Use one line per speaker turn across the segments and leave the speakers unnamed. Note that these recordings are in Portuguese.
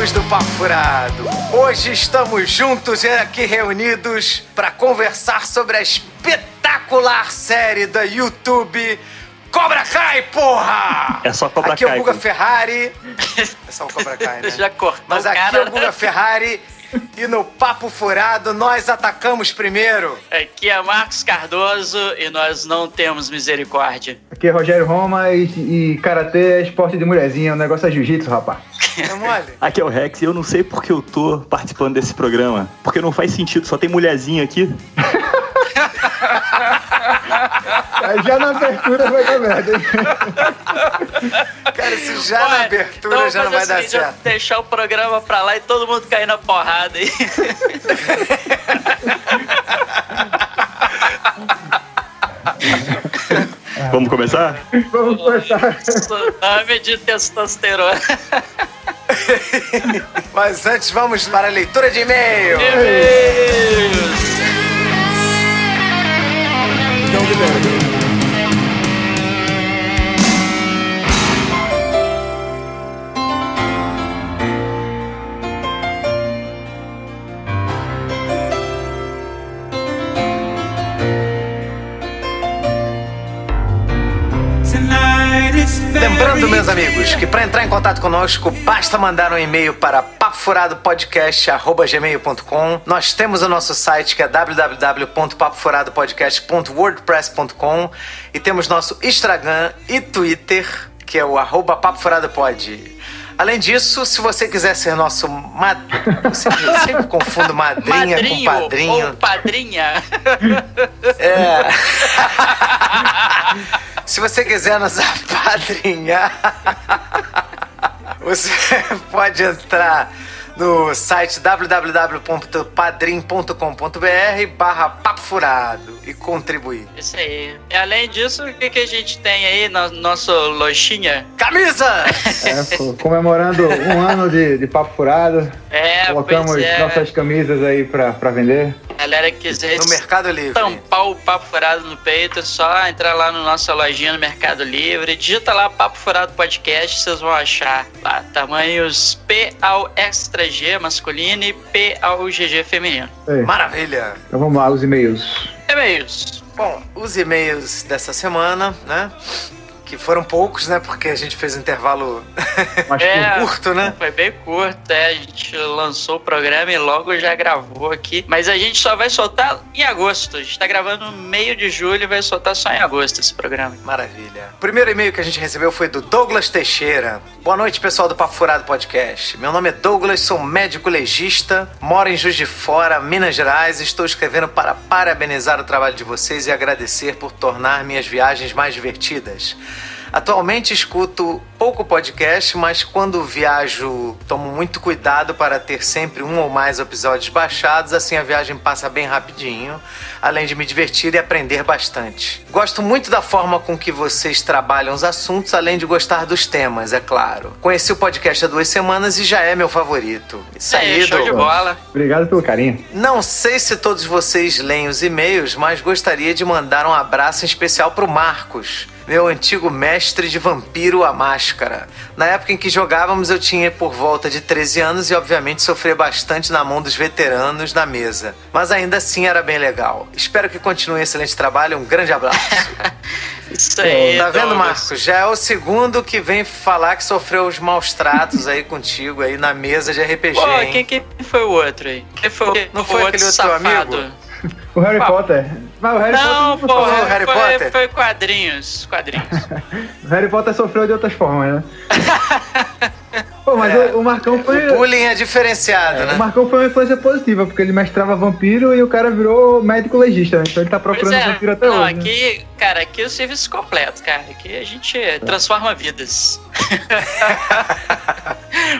amigos do Papo Furado. Hoje estamos juntos e aqui reunidos para conversar sobre a espetacular série da YouTube Cobra Kai, porra!
É só Cobra
aqui Kai.
Aqui
é o Guga Ferrari. É só o Cobra Kai, né?
Já cortou
Mas aqui cara, é o Guga Ferrari e no Papo Furado, nós atacamos primeiro.
Aqui é Marcos Cardoso e nós não temos misericórdia.
Aqui é Rogério Roma e, e Karatê é esporte de mulherzinha, o negócio é jiu-jitsu, rapaz.
É mole?
Aqui é o Rex e eu não sei porque eu tô participando desse programa. Porque não faz sentido, só tem mulherzinha aqui.
Aí já na abertura vai dar merda, hein?
Cara, se já Olha, na abertura então já não vai dar certo.
Deixar o programa pra lá e todo mundo cair na porrada aí.
Vamos começar?
Vamos começar.
Ame de testosterona.
Mas antes vamos para a leitura de e-mail.
E-mails. Então, libera.
Lembrando, meus amigos, que para entrar em contato conosco, basta mandar um e-mail para papofuradopodcast.gmail.com. Nós temos o nosso site que é www.papofuradopodcast.wordpress.com e temos nosso Instagram e Twitter, que é o arroba papofuradopod. Além disso, se você quiser ser nosso mad... eu sempre, eu sempre confundo madrinha
Madrinho
com padrinho.
Ou padrinha.
É. se você quiser nos apadrinhar, você pode entrar no site www.padrim.com.br barra papo furado e contribuir.
Isso aí. E além disso, o que, que a gente tem aí no nosso lojinha?
Camisa!
É, comemorando um ano de, de papo furado.
É,
Colocamos
é.
nossas camisas aí pra, pra vender.
Galera que quiser
no Mercado Livre.
tampar o Papo Furado no peito, é só entrar lá na nossa lojinha no Mercado Livre, digita lá Papo Furado Podcast, vocês vão achar lá tamanhos P ao Extra G masculino e P ao GG feminino.
Ei.
Maravilha!
Então vamos lá, os e-mails.
E-mails.
Bom, os e-mails dessa semana, né? Que foram poucos, né? Porque a gente fez um intervalo
Mais
É,
curto, né?
Foi bem curto, é. A gente lançou o programa e logo já gravou aqui. Mas a gente só vai soltar em agosto. A gente tá gravando no meio de julho e vai soltar só em agosto esse programa.
Maravilha. O primeiro e-mail que a gente recebeu foi do Douglas Teixeira. Boa noite, pessoal do Papo Furado Podcast. Meu nome é Douglas, sou médico legista, moro em Juiz de Fora, Minas Gerais. e Estou escrevendo para parabenizar o trabalho de vocês e agradecer por tornar minhas viagens mais divertidas. Atualmente escuto pouco podcast, mas quando viajo tomo muito cuidado para ter sempre um ou mais episódios baixados, assim a viagem passa bem rapidinho, além de me divertir e aprender bastante. Gosto muito da forma com que vocês trabalham os assuntos, além de gostar dos temas, é claro. Conheci o podcast há duas semanas e já é meu favorito. Isso aí,
É, show de bola.
Obrigado pelo carinho.
Não sei se todos vocês leem os e-mails, mas gostaria de mandar um abraço em especial pro Marcos, meu antigo mestre de vampiro à máscara. Na época em que jogávamos, eu tinha por volta de 13 anos e, obviamente, sofria bastante na mão dos veteranos na mesa. Mas ainda assim era bem legal. Espero que continue excelente trabalho. Um grande abraço.
Isso aí.
tá vendo,
Douglas.
Marcos? Já é o segundo que vem falar que sofreu os maus tratos aí contigo aí na mesa de RPG.
Pô,
hein?
quem, quem foi o outro aí? Quem foi, o-
Não
o
foi aquele outro
safado?
amigo?
O Harry
Ah.
Potter. Mas o Harry
Não,
Potter
pô,
foi o Harry
foi,
Potter?
foi quadrinhos. Quadrinhos.
O Harry Potter sofreu de outras formas, né? Pô, mas
É.
o, o Marcão foi.
O bullying é diferenciado,
O
né?
Marcão foi uma influência positiva, porque ele mestrava vampiro e o cara virou médico legista, né? Então ele tá procurando
é,
vampiro até
não,
hoje. né?
aqui, cara, aqui é o serviço completo, cara. Aqui a gente transforma vidas.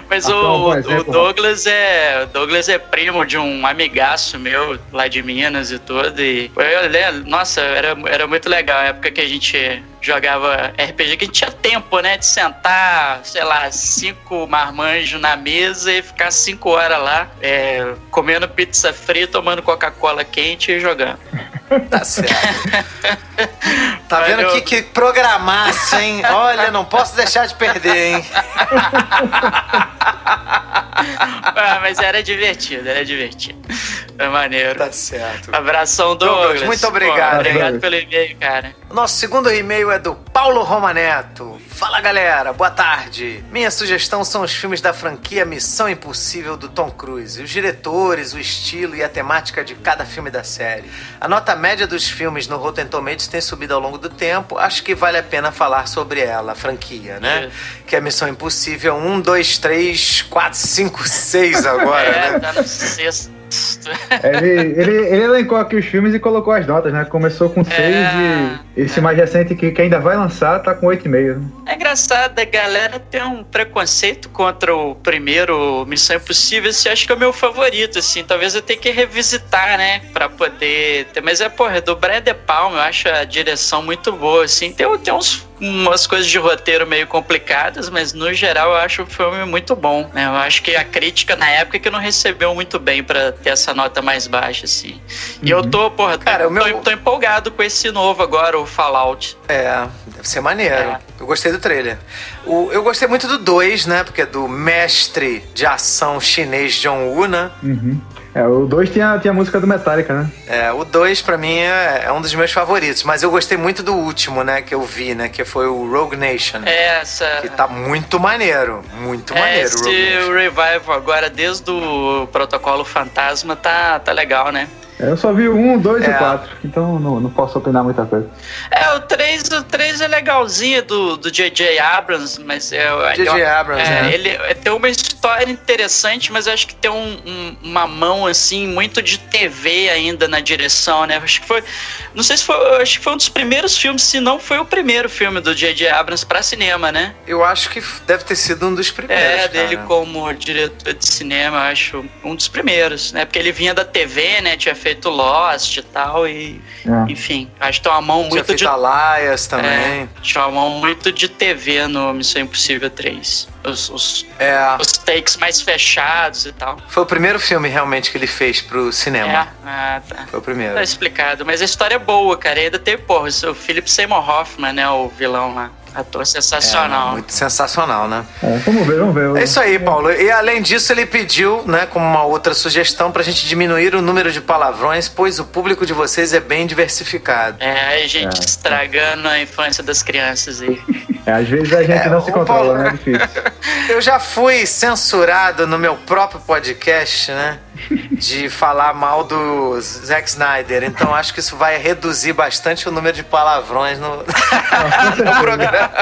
Mas
Ah,
o,
bom,
o
exemplo,
Douglas é o Douglas é primo de um amigaço meu lá de Minas e tudo. E eu lembro, nossa, era, era muito legal a época que a gente jogava RPG, que a gente tinha tempo, né, de sentar, sei lá, cinco marmanjos na mesa e ficar cinco horas lá, é, comendo pizza fria, tomando Coca-Cola quente e jogando.
Tá certo. Tá vendo que, que programaço, hein? Olha, não posso deixar de perder, hein?
Mas era divertido, era divertido. É maneiro.
Tá certo.
Abração, Douglas.
Douglas, muito obrigado,
Pô, obrigado
hein?
pelo e-mail, cara.
Nosso segundo e-mail é do Paulo Romaneto. Fala galera, boa tarde. Minha sugestão são os filmes da franquia Missão Impossível do Tom Cruise. Os diretores, o estilo e a temática de cada filme da série. A nota média dos filmes no Rotten Tomatoes tem subido ao longo do tempo. Acho que vale a pena falar sobre ela, a franquia, né? Que é Missão Impossível 1, 2, 3, 4, 5, 6 agora,
é,
né?
tá no sexto.
Ele, ele, ele elencou aqui os filmes e colocou as notas, né? Começou com 6
É,
e esse mais recente que, que ainda vai lançar tá com 8,5. Né?
É engraçado, a galera tem um preconceito contra o primeiro Missão Impossível. Esse eu acho que é o meu favorito, assim. Talvez eu tenha que revisitar, né? Pra poder ter. Mas é, porra, é do Brian De Palma, eu acho a direção muito boa, assim. Tem, tem uns, umas coisas de roteiro meio complicadas, mas no geral eu acho o filme muito bom, né? Eu acho que a crítica na época que não recebeu muito bem pra ter essa nota mais baixa, assim. E eu tô, porra, tô,
Cara, o meu-
tô, tô empolgado com esse novo agora, o Fallout.
É, deve ser maneiro.
É.
Eu gostei do trailer. O, eu gostei muito do 2, né? Porque é do mestre de ação chinês John Woo, né?
Uhum. É, o 2 tinha, tinha a música do Metallica, né?
É, o 2 pra mim é, é um dos meus favoritos, mas eu gostei muito do último, né, que eu vi, né, que foi o Rogue Nation.
É, Essa.
Que tá muito maneiro, muito
É,
maneiro. o
esse
Rogue Nation.
revival agora, desde o Protocolo Fantasma, tá, tá legal, né?
É, Eu só vi o 1, 2 e
É.
o 4, então não, não posso opinar muita coisa.
É, o 3, o 3 é legalzinho do, do J.J. Abrams, mas é.
J.J.
é-
Abrams,
é,
né?
Ele é, tem uma história interessante, mas eu acho que tem um- um- uma mão, assim, muito de TV ainda na direção, né? Acho que foi. Não sei se foi. Acho que foi um dos primeiros filmes, se não foi o primeiro filme do J.J. Abrams pra cinema, né?
Eu acho que deve ter sido um dos primeiros.
É, dele
cara.
como diretor de cinema, eu acho um dos primeiros, né? Porque ele vinha da TV, né? Tinha feito Lost e tal, e
É.
enfim, acho que tem uma mão
Tinha
muito
feito
de.
Alaias também.
É, tinha uma mão muito de TV no Missão Impossível 3. Os, os,
É.
os takes mais fechados e tal.
Foi o primeiro filme realmente que ele fez pro
É,
cinema.
ah, tá.
Foi o primeiro.
Tá explicado. Mas a história é boa, cara. E ainda tem, porra, o Philip Seymour Hoffman, né? O vilão lá. Ator
É,
sensacional.
muito sensacional, né?
É, vamos ver, vamos ver.
É isso aí, Paulo. E além disso, ele pediu, né, como uma outra sugestão, pra gente diminuir o número de palavrões, pois o público de vocês é bem diversificado.
É, a gente
É.
estragando a infância das crianças aí.
Às vezes a gente
É,
não se controla,
Paulo-
né? É difícil.
Eu já fui censurado no meu próprio podcast, né? De falar mal do Zack Snyder. Então acho que isso vai reduzir bastante o número de palavrões no, no programa.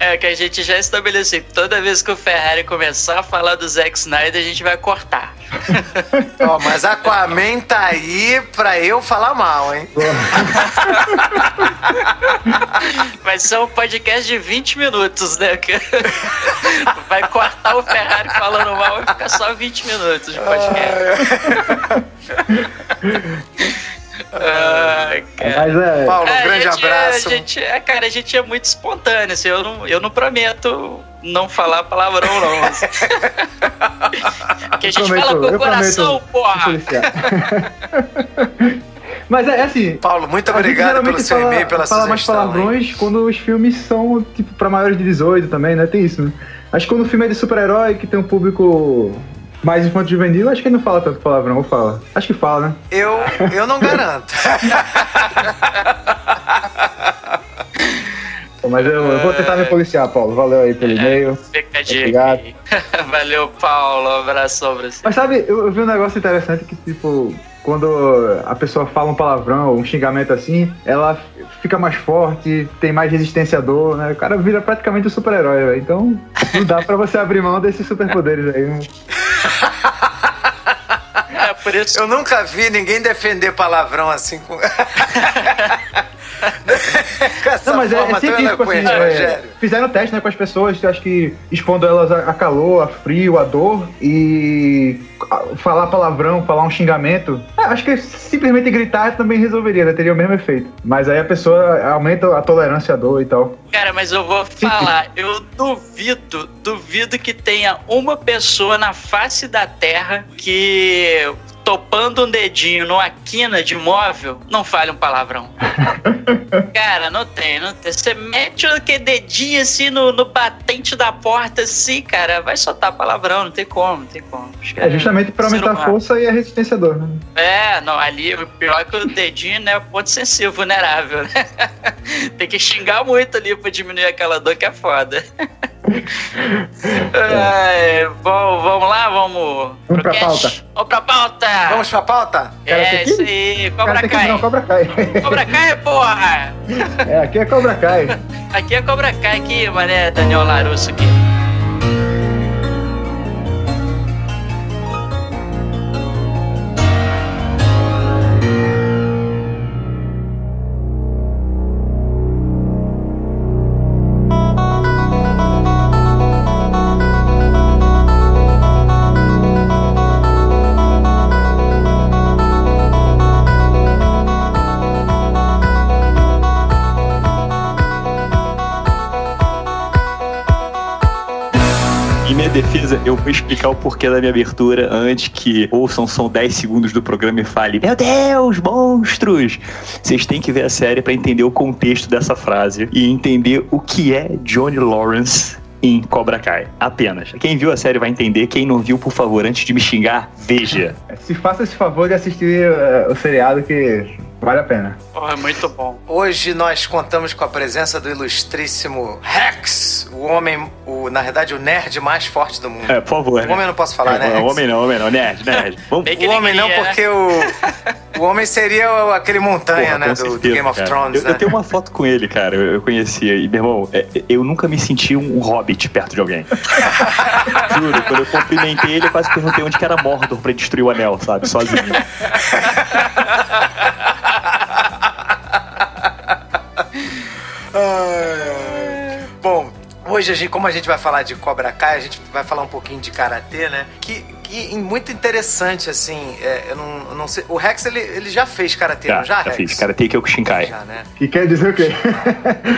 É que a gente já estabeleceu. que Toda vez que o Ferrari começar a falar do Zack Snyder, a gente vai cortar.
Ó, mas Aquaman tá aí pra eu falar mal, hein?
Vai ser um podcast de 20 minutos, né? Vai cortar o Ferrari falando mal e ficar só 20 minutos de podcast. Ai, cara.
Mas é.
Paulo, um
É,
grande
a gente,
abraço.
A gente, é, cara, a gente é muito espontâneo, assim, eu não, eu não prometo não falar palavrão, não. assim. Porque a gente
prometo-
fala com
eu
o coração,
prometo
porra.
Mas é, é assim.
Paulo, muito obrigado pelo seu e-mail, pela
fala mais
hein?
palavrões quando os filmes são, tipo, pra maiores de 18 também, né? Tem isso, né? Acho que quando o filme é de super-herói, que tem um público mais infantil juvenil, acho que ele não fala tanto palavrão, ou fala? Acho que fala, né?
Eu, eu não garanto.
Mas eu, eu vou tentar me policiar, Paulo. Valeu aí pelo e-mail.
Fica a dica
Obrigado.
Valeu, Paulo. Um abração pra você.
Mas sabe, eu, eu vi um negócio interessante que, tipo, quando a pessoa fala um palavrão ou um xingamento assim, ela fica mais forte, tem mais resistência à dor, né? O cara vira praticamente um super-herói, velho. Então, não dá pra você abrir mão desses superpoderes aí, né?
É,
Eu nunca vi ninguém defender palavrão assim com. com essa
Não, mas é, é científico assim.
eloquente,
é, fizeram teste né, com as pessoas, acho que expondo elas a, a calor, a frio, a dor e a- falar palavrão, falar um xingamento. é, acho que simplesmente gritar também resolveria, né? Teria o mesmo efeito. Mas aí a pessoa aumenta a tolerância à dor e tal.
Cara, mas eu vou falar, eu duvido, duvido que tenha uma pessoa na face da Terra que topando um dedinho numa quina de móvel, não fale um palavrão. Cara, não tem, não tem. Você mete aquele dedinho assim no, no batente da porta, assim, cara, vai soltar palavrão, não tem como, não tem como.
É justamente pra aumentar a força e a resistência à dor, né?
É, não, ali o pior é que o dedinho, né, é ponto sensível, vulnerável, né? tem que xingar muito ali pra diminuir aquela dor que é foda. é, vamos, vamos lá, vamos.
Vamos pra pauta.
Vamos pra pauta.
Vamos pra pauta?
É, isso aí. Cobra Kai.
Não, Cobra Kai.
Cobra Kai, porra.
É, aqui é Cobra Kai.
aqui é Cobra Kai, aqui, mané, Daniel Larusso aqui.
Vou explicar o porquê da minha abertura antes que ouçam são 10 segundos do programa e fale: Meu Deus, monstros! Vocês têm que ver a série para entender o contexto dessa frase e entender o que é Johnny Lawrence em Cobra Kai. Apenas. Quem viu a série vai entender. Quem não viu, por favor, antes de me xingar, veja.
Se faça esse favor de assistir uh, o seriado que Vale a pena.
Oh, é muito bom.
Hoje nós contamos com a presença do ilustríssimo Rex, o homem, o, na verdade, o nerd mais forte do mundo.
É, por favor.
O homem não posso falar, é, né?
O homem não, homem não, nerd, nerd.
Vamos... o homem não, porque né? o, o homem seria aquele montanha, Porra, né, do, certeza, do, Game of Thrones.
Eu,
né?
eu, tenho uma foto com ele, cara, eu, eu conhecia. E, meu irmão, é, eu nunca me senti um hobbit perto de alguém. Juro, quando eu cumprimentei ele, eu quase perguntei onde que era Mordor pra destruir o anel, sabe? Sozinho.
Bom, hoje, a gente, como a gente vai falar de Cobra Kai, a gente vai falar um pouquinho de Karatê, né? Que, que muito interessante, assim, é, eu, não, eu, não, sei... O Rex, ele, ele já fez Karatê, já, não já,
já
Rex?
fiz. Karatê Kyokushinkai. Já,
né? E quer dizer o quê?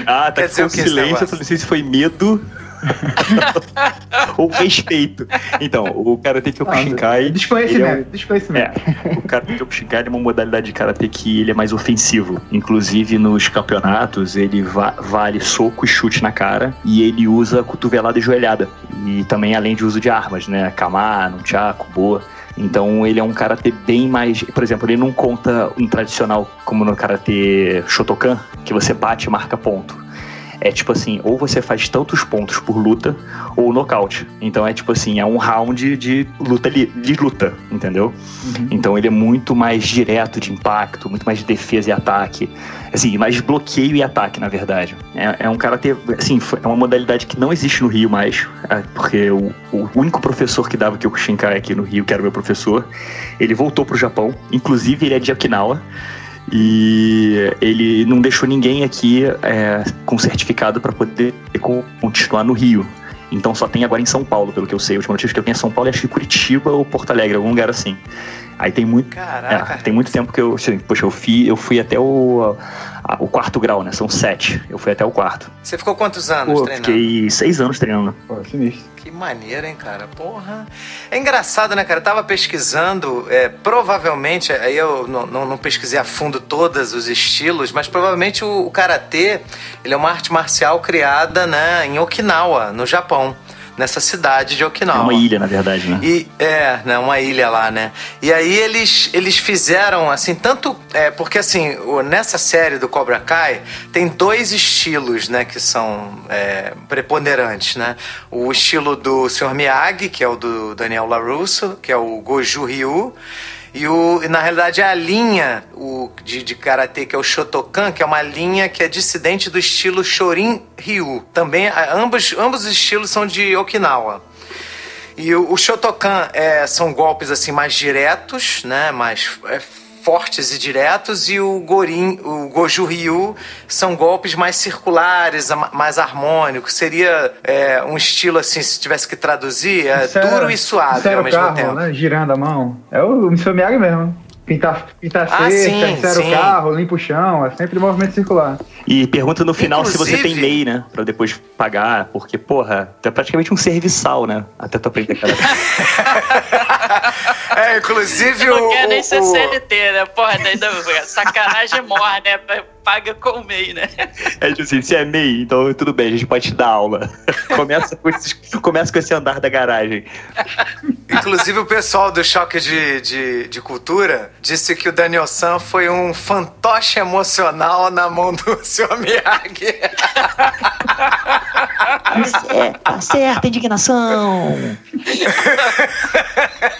ah, tá com silêncio, eu não sei se foi medo ou respeito. Então, o Karate Kyokushinkai...
Ah, desconhecimento, é um, desconhecimento.
É, o Karate Kyokushinkai é uma modalidade de Karate que ele é mais ofensivo. Inclusive, nos campeonatos, ele va vale soco e chute na cara, e ele usa cotovelada e joelhada. E também além de uso de armas, né? Kama, nunchaku, boa. Então ele é um karatê bem mais. Por exemplo, ele não conta um tradicional como no karatê Shotokan, que você bate e marca ponto é tipo assim, ou você faz tantos pontos por luta, ou nocaute. Então é tipo assim, é um round de luta, de luta entendeu? Uhum. Então ele é muito mais direto de impacto, muito mais de defesa e ataque. Assim, mais bloqueio e ataque, na verdade. É, é um karatê, assim, é uma modalidade que não existe no Rio mais, é, porque o, o único professor que dava Kyokushinkai aqui no Rio, que era o meu professor, ele voltou pro Japão, inclusive ele é de Okinawa, e ele não deixou ninguém aqui é, com certificado para poder continuar no Rio. Então só tem agora em São Paulo, pelo que eu sei. A última notícia que eu tenho é São Paulo acho que Curitiba ou Porto Alegre, algum lugar assim. Aí tem muito.
Caraca.
É, tem muito tempo que eu. Assim, poxa, eu fui, eu fui até o, a, o quarto grau, né? São sete. Eu fui até o quarto.
Você ficou quantos anos
Pô,
treinando?
Fiquei seis anos treinando.
Pô, sinistro.
Que maneiro, hein, cara? Porra. É engraçado, né, cara? Eu tava pesquisando, é, provavelmente, aí eu não, não, não, pesquisei a fundo todos os estilos, mas provavelmente o, o karatê ele é uma arte marcial criada né, em Okinawa, no Japão nessa cidade de Okinawa. É
uma ilha, na verdade, né?
E, é, né, uma ilha lá, né? E aí eles, eles fizeram, assim, tanto... É, porque, assim, nessa série do Cobra Kai, tem dois estilos, né, que são é, preponderantes, né? O estilo do Sr. Miyagi, que é o do Daniel LaRusso, que é o Goju Ryu, e, o, e na realidade é a linha o, de, de karatê, que é o Shotokan, que é uma linha que é dissidente do estilo Shorin Ryu. Também, ambos, ambos os estilos são de Okinawa. E o, o Shotokan é, são golpes assim mais diretos, né? Mais é, fortes e diretos e o Gorin, o Goju Ryu são golpes mais circulares, mais harmônicos. Seria é, um estilo assim, se tivesse que traduzir, é, duro e suave ao mesmo
carro,
tempo.
Né? Girando a mão. É o Mr. Miyagi mesmo. Pintar, pintar ah, cesta, o carro, limpa o chão, é sempre movimento circular.
E pergunta no final Inclusive... se você tem MEI, né? Pra depois pagar, porque, porra, tu é praticamente um serviçal, né? Até tu aprender aquela.
é, inclusive
não
o.
quer nem
o,
ser
o-
CLT, né? Porra, daí, daí, sacanagem morre, né? Paga com o MEI, né?
É tipo assim, se é MEI, então tudo bem, a gente pode te dar aula. começa, com esses- começa com esse andar da garagem.
Inclusive o pessoal do Choque de, de, de Cultura disse que o Daniel San foi um fantoche emocional na mão do Sr. Miyagi.
É, tá certa, indignação.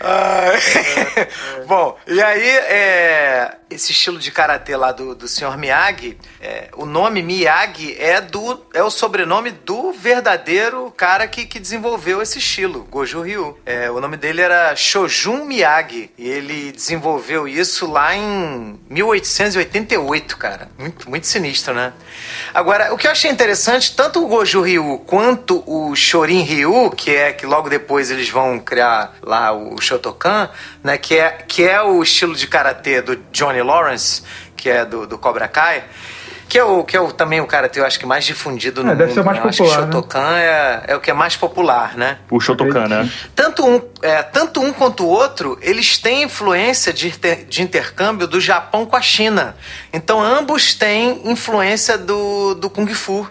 Bom, e aí, é, esse estilo de karatê lá do, do Sr. Miyagi, é, o nome Miyagi é, do, é o sobrenome do verdadeiro cara que, que desenvolveu esse estilo, Goju Ryu. É, o nome dele era Shojun Miyagi, e ele desenvolveu isso lá em 1888, cara. Muito, muito sinistro, né? Agora, o que eu achei interessante, tanto o Goju Ryu quanto o Shorin Ryu, que é que logo depois eles vão criar lá o Shotokan, né, que é, que é o estilo de karatê do Johnny Lawrence, que é do, do Cobra Kai, que é, o, que é o, também o karatê, eu acho que mais difundido no
É, deve
mundo.
ser o mais
né? Eu acho que
popular, né?
Shotokan é, é o que é mais popular, né?
O Shotokan, né?
Tanto um, é, tanto um quanto o outro, eles têm influência de, de intercâmbio do Japão com a China. Então ambos têm influência do, do Kung Fu.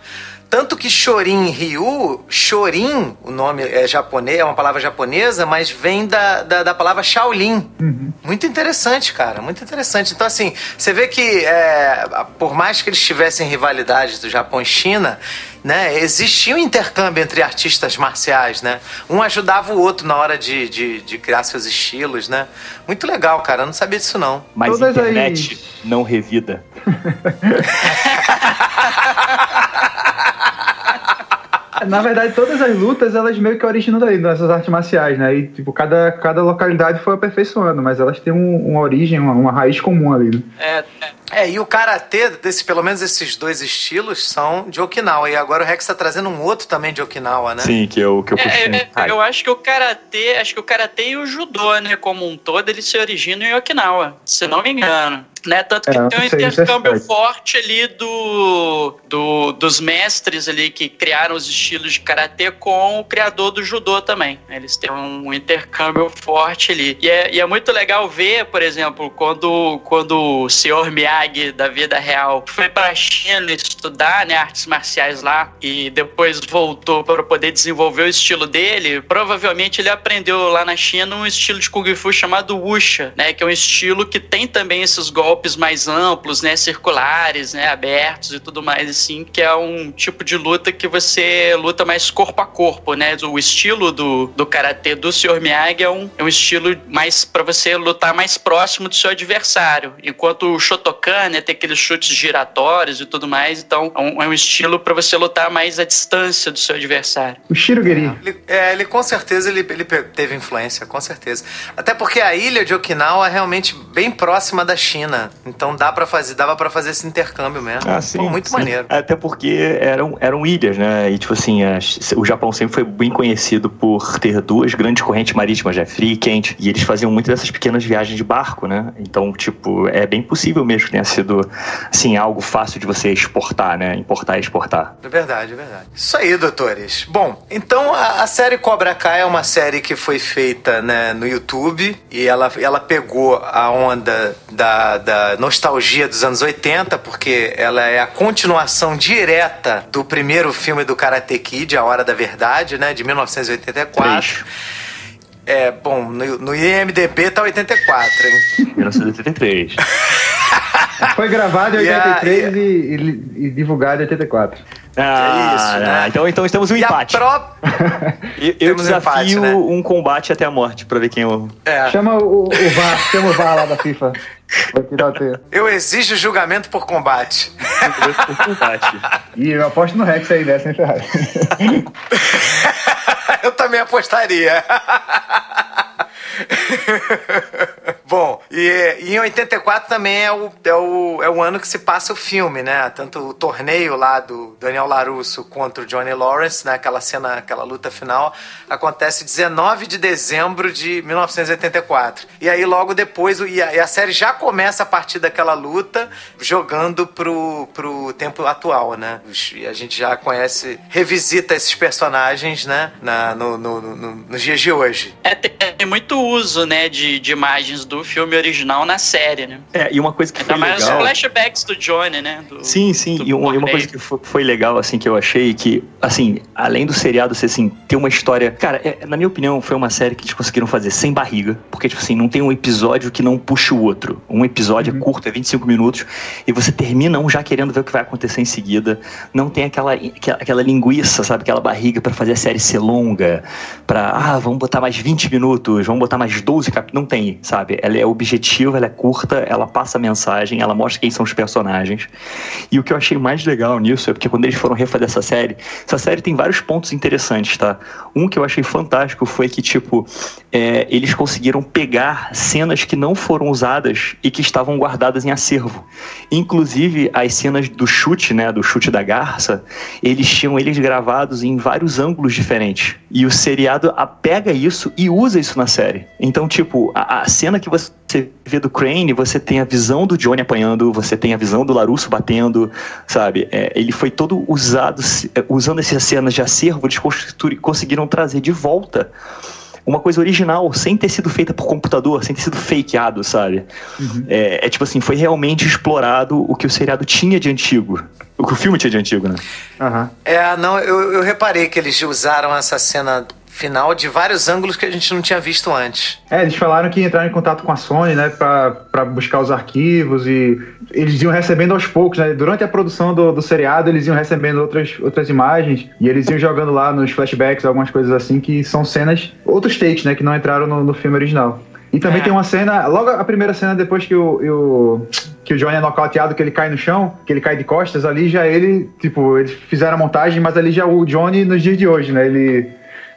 Tanto que Shorin Ryu, Shorin, o nome é japonês, é uma palavra japonesa, mas vem da, da, da palavra Shaolin. Muito interessante, cara, muito interessante. Então, assim, você vê que é, por mais que eles tivessem rivalidades do Japão e China, né, existia um intercâmbio entre artistas marciais, né? Um ajudava o outro na hora de, de, de criar seus estilos, né? Muito legal, cara, eu não sabia disso não.
Mas
Todas
internet
as-
não revida.
Na verdade, todas as lutas, elas meio que originam daí, dessas artes marciais, né? E, tipo, cada, cada localidade foi aperfeiçoando, mas elas têm um- uma origem, uma, uma raiz comum ali, né?
É,
É, e o karatê, desse, pelo menos esses dois estilos, são de Okinawa. E agora o Rex tá trazendo um outro também de Okinawa, né?
Sim, que eu, que eu
É,
costumo.
é,
Ai,
eu acho que o karatê, acho que o karatê e o judô, né, como um todo, eles se originam em Okinawa, se não me engano. Né? Tanto que
É,
tem um
é
intercâmbio
certo.
forte ali do, do- dos mestres ali que criaram os estilos de karatê com o criador do judô também. Eles têm um intercâmbio forte ali. E é, e é muito legal ver, por exemplo, quando, quando o senhor Miyagi da vida real foi para a China estudar né, artes marciais lá e depois voltou para poder desenvolver o estilo dele, provavelmente ele aprendeu lá na China um estilo de Kung Fu chamado Wuxia, né, que é um estilo que tem também esses golpes mais amplos, né, circulares, né, abertos e tudo mais assim, que é um tipo de luta que você luta mais corpo a corpo, né? O estilo do, do karatê do Sr. Miyagi é um, é um estilo mais para você lutar mais próximo do seu adversário, enquanto o Shotokan, né, tem aqueles chutes giratórios e tudo mais, então é um, é um estilo para você lutar mais à distância do seu adversário.
O Shirogiri.
Ele, é, ele com certeza ele, ele teve influência, com certeza. Até porque a ilha de Okinawa é realmente bem próxima da China. Então dá para fazer, dava para fazer esse intercâmbio mesmo.
Ah, sim,
Pô, muito
sim.
maneiro.
Até porque eram, eram ilhas, né? E, tipo assim, as- o Japão sempre foi bem conhecido por ter duas grandes correntes marítimas, né? Fria e quente. E eles faziam muito dessas pequenas viagens de barco, né? Então, tipo, é bem possível mesmo que tenha sido, assim, algo fácil de você exportar, né? Importar e exportar.
É verdade, é verdade. Isso aí, doutores. Bom, então a, a série Cobra Kai é uma série que foi feita né, no YouTube e ela, ela pegou a onda da, da nostalgia dos anos 80, porque ela é a continuação direta do primeiro filme do Karate Kid, A Hora da Verdade, né, de 1984. É, bom, no, no IMDB tá 84, hein?
1983.
Foi gravado em
E a-
83 e, e- e divulgado em 84.
Ah,
isso, né?
Então, então estamos um
E
empate.
pró-
Eu, eu
Temos
desafio
empate, né?
um combate até a morte pra ver quem eu.
é,
Chama o, o VAR, chama o VAR lá da FIFA. Vai tirar o teu.
eu exijo julgamento por combate.
um combate.
E eu aposto no Rex aí dessa, hein, Ferrari?
Eu também apostaria. Bom, e E, em 84 também é o, é, o, é o ano que se passa o filme, né? Tanto o torneio lá do Daniel LaRusso contra o Johnny Lawrence, né? Aquela cena, aquela luta final, acontece 19 de dezembro de 1984. E aí logo depois, e a, e a série já começa a partir daquela luta, jogando pro, pro tempo atual, né? E a gente já conhece, revisita esses personagens, né? Na, no, no, no, nos dias de hoje.
É, tem muito uso, né, de, de imagens do filme original na série, né?
É, e uma coisa que
Ainda
foi
mais
legal...
os flashbacks do Johnny, né? Do,
Sim, sim,
do
e uma, e uma coisa que foi, foi legal, assim, que eu achei que, assim, além do seriado ser, assim, ter uma história... Cara, é- na minha opinião, foi uma série que eles conseguiram fazer sem barriga, porque, tipo assim, não tem um episódio que não puxa o outro. Um episódio é curto, é 25 minutos, e você termina um já querendo ver o que vai acontecer em seguida. Não tem aquela, aquela, linguiça, sabe, aquela barriga pra fazer a série ser longa, pra, ah, vamos botar mais 20 minutos, vamos botar mais 12 capítulos. Não tem, sabe? Ela é objetiva, ela é curta, ela passa a mensagem, ela mostra quem são os personagens. E o que eu achei mais legal nisso é porque quando eles foram refazer essa série, essa série tem vários pontos interessantes, tá? Um que eu achei fantástico foi que, tipo, é, eles conseguiram pegar cenas que não foram usadas e que estavam guardadas em acervo. Inclusive, as cenas do chute, né, do chute da garça, eles tinham eles gravados em vários ângulos diferentes. E o seriado a- pega isso e usa isso na série. Então, tipo, a, a cena que você vê do Crane, você tem a visão do Johnny apanhando, você tem a visão do Larusso batendo, sabe? É, ele foi todo usado, é, usando essas cenas de acervo, eles conseguiram trazer de volta uma coisa original, sem ter sido feita por computador, sem ter sido fakeado, sabe? É, é tipo assim, foi realmente explorado o que o seriado tinha de antigo. O que o filme tinha de antigo, né?
Aham.
É, não, eu, eu reparei que eles usaram essa cena final de vários ângulos que a gente não tinha visto antes.
É, eles falaram que entraram em contato com a Sony, né, pra, pra buscar os arquivos e eles iam recebendo aos poucos, né? Durante a produção do, do seriado, eles iam recebendo outras, outras imagens e eles iam jogando lá nos flashbacks algumas coisas assim que são cenas, outros takes, né, que não entraram no, no filme original. E também
É.
tem uma cena, logo a primeira cena depois que o, o- que o Johnny é nocauteado, que ele cai no chão, que ele cai de costas, ali já ele, tipo, eles fizeram a montagem, mas ali já o Johnny nos dias de hoje, né? Ele.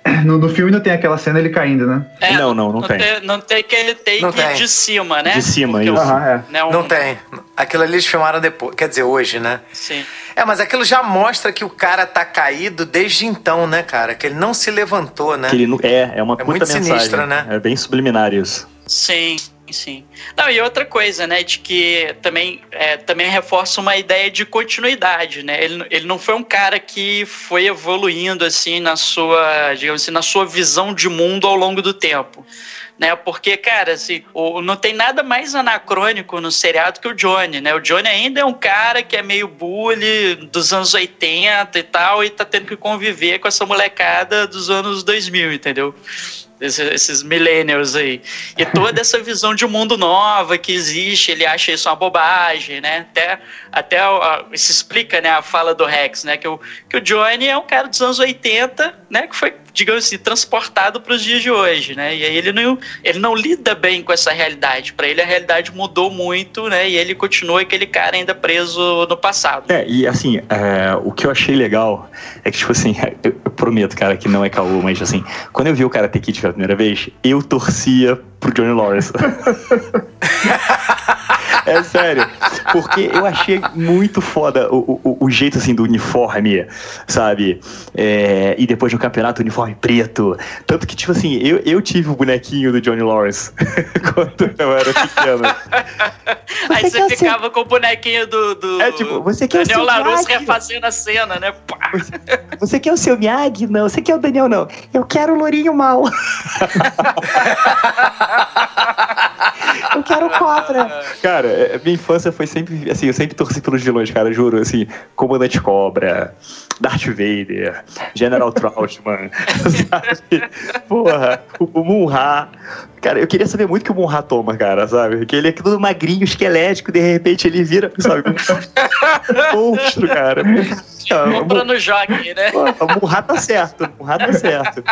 No, no filme não tem aquela cena ele caindo, né?
É,
Não, não, não tem.
Não tem aquele take
Não tem.
de cima, né?
De cima,
Porque o-
isso.
É.
né, um-
Não tem. Aquilo ali eles filmaram depois. Quer dizer, hoje, né?
Sim.
É, mas aquilo já mostra que o cara tá caído desde então, né, cara? Que ele não se levantou, né?
Que ele não- é, é uma
É
puta
muito
mensagem.
sinistra, né?
É bem subliminar isso.
Sim, sim. Não, e outra coisa, né, de que também, é, também reforça uma ideia de continuidade, né? Ele, ele não foi um cara que foi evoluindo, assim, na sua, digamos assim, na sua visão de mundo ao longo do tempo. Né, porque, cara, assim, o, não tem nada mais anacrônico no seriado que o Johnny, né? O Johnny ainda é um cara que é meio bully dos anos 80 e tal, e tá tendo que conviver com essa molecada dos anos 2000, entendeu? Esse- esses millennials aí. E toda essa visão de um mundo nova que existe, ele acha isso uma bobagem, né? Até, até se explica né, a fala do Rex, né? Que o, que o Johnny é um cara dos anos 80, né? Que foi, digamos assim, transportado para os dias de hoje, né? E aí ele não, ele não lida bem com essa realidade. Para ele a realidade mudou muito, né? E ele continua aquele cara ainda preso no passado.
É, e assim, é, o que eu achei legal é que, tipo assim, eu, prometo, cara, que não é caô, mas assim, quando eu vi o Karate Kid pela primeira vez, eu torcia pro Johnny Lawrence. É sério, porque eu achei muito foda o, o, o jeito assim do uniforme, sabe? É, e depois no campeonato, o uniforme preto. Tanto que, tipo assim, eu, eu tive o bonequinho do Johnny Lawrence quando eu era pequeno.
aí você
o seu-
ficava com o bonequinho do, do
É, tipo, você quer o
Daniel
seu
Larusso
Miyagi?
refazendo a cena, né? Pá.
Você quer o seu Miyagi? Não. Você quer o Daniel? Não. Eu quero o Lourinho Mal. eu quero cobra. Cara, é, minha infância foi sempre, assim, eu sempre torci pelos vilões, cara, juro, assim, Comandante Cobra, Darth Vader, General Trautmann, sabe? Porra, o, o. Cara, eu queria saber muito que o Munra toma, cara, sabe? Porque ele é todo magrinho, esquelético, de repente ele vira, sabe? Um monstro, cara. Cara,
Compra no jockey, né?
O Murra tá certo, o Murra tá certo.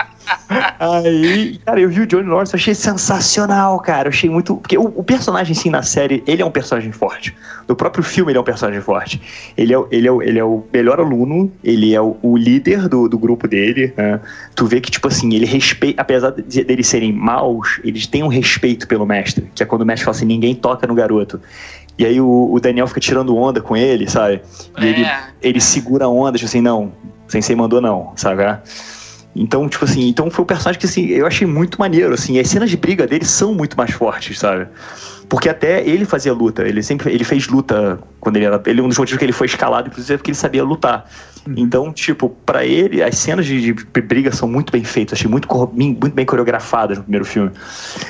Aí, cara, eu vi o Johnny Lawrence, eu achei sensacional, cara. Eu achei muito. Porque o, o personagem, sim, na série, ele é um personagem forte. No próprio filme, ele é um personagem forte. Ele é, ele é, ele é o melhor aluno, ele é o, o líder do, do grupo dele. Né? Tu vê que, tipo assim, ele respeita, apesar de, deles serem maus, eles têm um respeito pelo mestre, que é quando o mestre fala assim: ninguém toca no garoto. E aí o, o Daniel fica tirando onda com ele, sabe? E é. ele, ele segura a onda, tipo assim, não, sensei mandou não, sabe? Então, tipo assim, então foi um personagem que assim, eu achei muito maneiro, assim, as cenas de briga dele são muito mais fortes, sabe? Porque até ele fazia luta, ele sempre ele fez luta quando ele era. Ele, um dos motivos que ele foi escalado, inclusive, é porque ele sabia lutar. Uhum. Então, tipo, para ele, as cenas de, de, briga são muito bem feitas, achei muito, muito bem coreografadas no primeiro filme.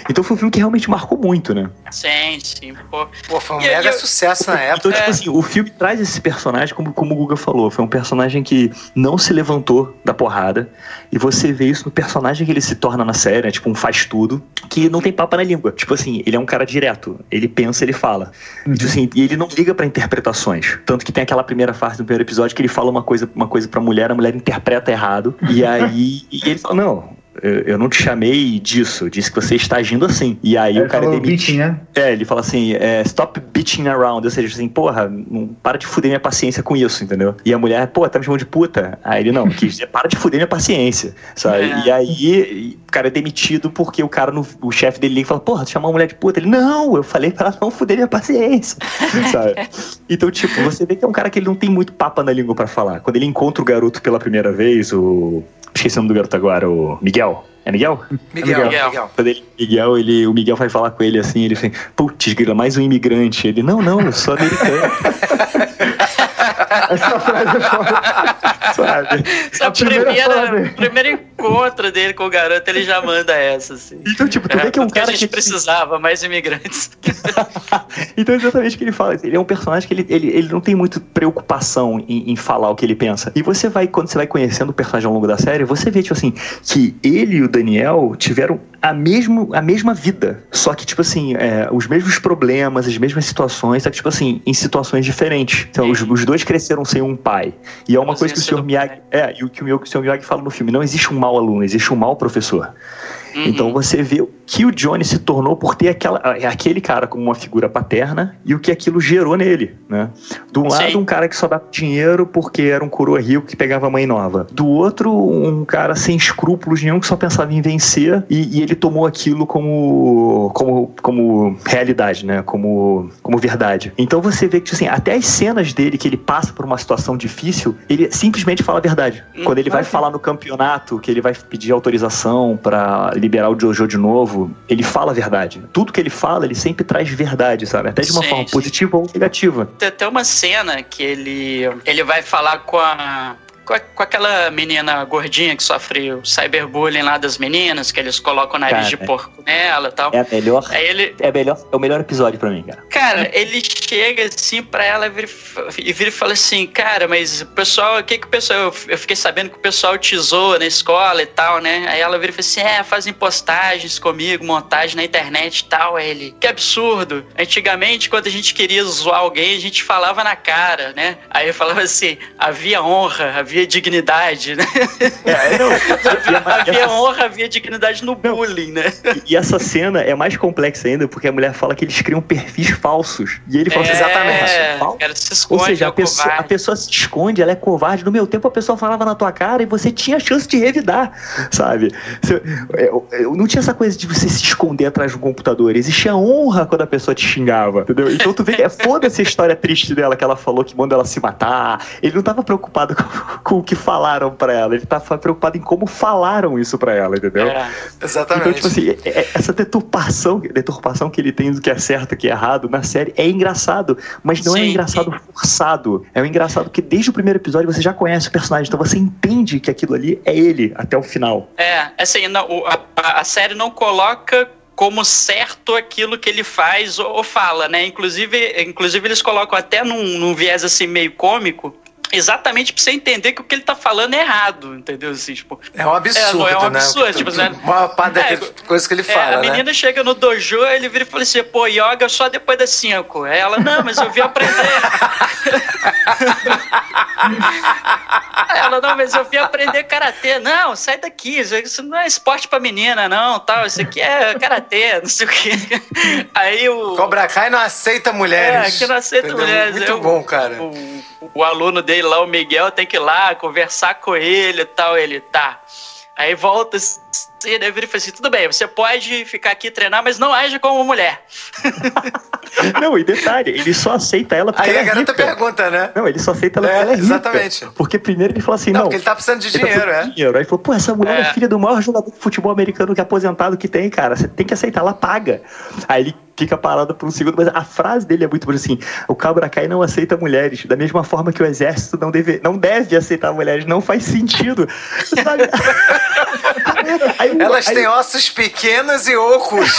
Então foi um filme que realmente marcou muito, né?
Sim, sim. Pô,
pô foi um e, mega eu... sucesso na época.
Então, tipo é. assim, o filme traz esse personagem, como, como o Guga falou, foi um personagem que não se levantou da porrada. E você vê isso no personagem que ele se torna na série, né? tipo um faz tudo, que não tem papo na língua. Tipo assim, ele é um cara direto. Ele pensa, ele fala. Uhum. Tipo assim, e ele não liga para interpretações. Tanto que tem aquela primeira fase do primeiro episódio que ele fala uma coisa, uma coisa pra mulher, a mulher interpreta errado. E aí e ele fala: Não, eu, não te chamei disso, eu disse que você está agindo assim. E aí
ele
o cara
demite. Beating, né?
É, ele fala assim, é, stop bitching around, ou seja, assim, porra, não, para de fuder minha paciência com isso, entendeu? E a mulher, pô, tá me chamando de puta. Aí ele, não, quis dizer, para de fuder minha paciência, sabe? É. E aí o cara é demitido porque o cara, no, o chefe dele liga e fala, porra, tu chamou a mulher de puta? Ele, não, eu falei pra ela não fuder minha paciência, sabe? Então, tipo, você vê que é um cara que ele não tem muito papa na língua para falar. Quando ele encontra o garoto pela primeira vez, o Esqueci o nome do garoto agora, o Miguel. É Miguel?
Miguel, é Miguel. Miguel.
Quando ele, Miguel, ele, o Miguel vai falar com ele assim, ele fala, putz, grila, mais um imigrante. Ele, não, não, eu sou americano.
Essa frase é foda.
Sabe? A primeira, primeiro encontro dele com o garoto, ele já manda essa, assim.
Então, tipo, tu é, vê que é um cara
a gente
que...
precisava, mais imigrantes.
então, exatamente o que ele fala. Ele é um personagem que ele, ele, ele não tem muita preocupação em, em falar o que ele pensa. E você vai, quando você vai conhecendo o personagem ao longo da série, você vê, tipo assim, que ele e o Daniel tiveram a, mesmo, a mesma vida. Só que, tipo assim, é, os mesmos problemas, as mesmas situações, só que, tipo assim, em situações diferentes. Então, os, os, dois cresceram sem um pai. E é uma coisa que o Sr. Miyagi. É, e o que o Sr. Miyagi fala no filme: não existe um mau aluno, existe um mau professor. Uhum. Então você vê o que o Johnny se tornou por ter aquela, aquele cara como uma figura paterna e o que aquilo gerou nele, né? Do lado, Sim. um cara que só dava dinheiro porque era um coroa rico que pegava a mãe nova. Do outro, um cara sem escrúpulos nenhum que só pensava em vencer e, e ele tomou aquilo como, como, como realidade, né? Como, como verdade. Então você vê que, assim, até as cenas dele que ele passa por uma situação difícil, ele simplesmente fala a verdade. Hum, Quando ele vai falar no campeonato, que ele vai pedir autorização para liberar o Jojo de novo, ele fala a verdade. Tudo que ele fala, ele sempre traz verdade, sabe? Até de uma sim, forma sim. positiva ou negativa.
Tem até uma cena que ele, ele vai falar com a, com, a, com aquela menina gordinha que sofre o cyberbullying lá das meninas, que eles colocam o nariz cara, de porco nela e tal.
É melhor. Aí ele, é, melhor, é o melhor episódio pra mim, cara.
Cara, ele chega assim pra ela e vira, e vira e fala assim, cara, mas o pessoal, o que que o pessoal. Eu, eu fiquei sabendo que o pessoal te zoa na escola e tal, né? Aí ela vira e fala assim: é, fazem postagens comigo, montagem na internet e tal. Aí ele, que absurdo. Antigamente, quando a gente queria zoar alguém, a gente falava na cara, né? Aí eu falava assim: havia honra, havia havia dignidade, né? É, não, havia honra, havia dignidade no não. bullying, né?
E, essa cena é mais complexa ainda, porque a mulher fala que eles criam perfis falsos. E ele fala assim, é, exatamente.
Ela se esconde,
Ou seja, a, é pessoa, a pessoa se esconde, ela é covarde. No meu tempo, a pessoa falava na tua cara e você tinha chance de revidar, sabe? Eu, eu não tinha essa coisa de você se esconder atrás do computador. Existia honra quando a pessoa te xingava, entendeu? Então tu vê que é foda essa história triste dela que ela falou que manda ela se matar. Ele não tava preocupado com, com o que falaram para ela, ele tá preocupado em como falaram isso para ela, entendeu? É,
exatamente.
Então, tipo assim, é, é, essa deturpação, deturpação que ele tem do que é certo e que é errado na série é engraçado, mas não Sim. é engraçado forçado. É um engraçado que desde o primeiro episódio você já conhece o personagem, então você entende que aquilo ali é ele até o final.
É, assim, não, a, a série não coloca como certo aquilo que ele faz ou, fala, né? Inclusive, inclusive eles colocam até num, num viés assim meio cômico exatamente pra você entender que o que ele tá falando é errado, entendeu? Assim, tipo,
é um absurdo,
é, é um
né?
absurdo, tipo, né?
Uma parte é, coisa que ele fala,
é, A menina
né?
chega no dojo, ele vira e fala assim, pô, yoga só depois das 5. Aí ela, não, mas eu vim aprender. ela, não, mas eu vim aprender karatê. Não, sai daqui, isso não é esporte pra menina, não, tal, isso aqui é karatê, não sei o quê. Aí o...
Cobra Kai não aceita mulheres.
É, que não aceita Entendeu? mulheres.
Muito bom, cara.
O, o, aluno dele lá, o Miguel, tem que ir lá conversar com ele e tal, ele, tá... Aí volta vira e fala assim: tudo bem, você pode ficar aqui treinar, mas não age como mulher.
não, e detalhe, ele só aceita ela porque
Aí
ela
a garota
rica.
pergunta, né?
Não, ele só aceita ela
é,
porque ela é rica.
Exatamente.
Porque primeiro ele falou assim:
não.
não
porque ele tá precisando de dinheiro,
tá
é.
De dinheiro. Aí ele falou: pô, essa mulher é. é filha do maior jogador de futebol americano que é aposentado que tem, cara. Você tem que aceitar, ela paga. Aí ele fica parado por um segundo, mas a frase dele é muito boa assim: o Cabra Kai não aceita mulheres, da mesma forma que o exército não deve, não deve aceitar mulheres, não faz sentido. Sabe?
Aí, Elas aí, têm ossos pequenos e ocos.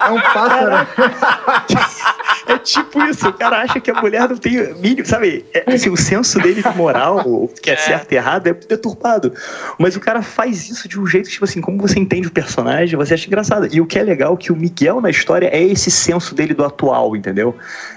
É um pássaro.
É tipo isso, o cara acha que a mulher não tem mínimo, sabe? É, assim, o senso dele de moral, o que é, é certo e errado, é deturpado. Mas o cara faz isso de um jeito, tipo assim, como você entende o personagem, você acha engraçado. E o que é legal é que o Miguel na história é esse senso dele do atual, entendeu?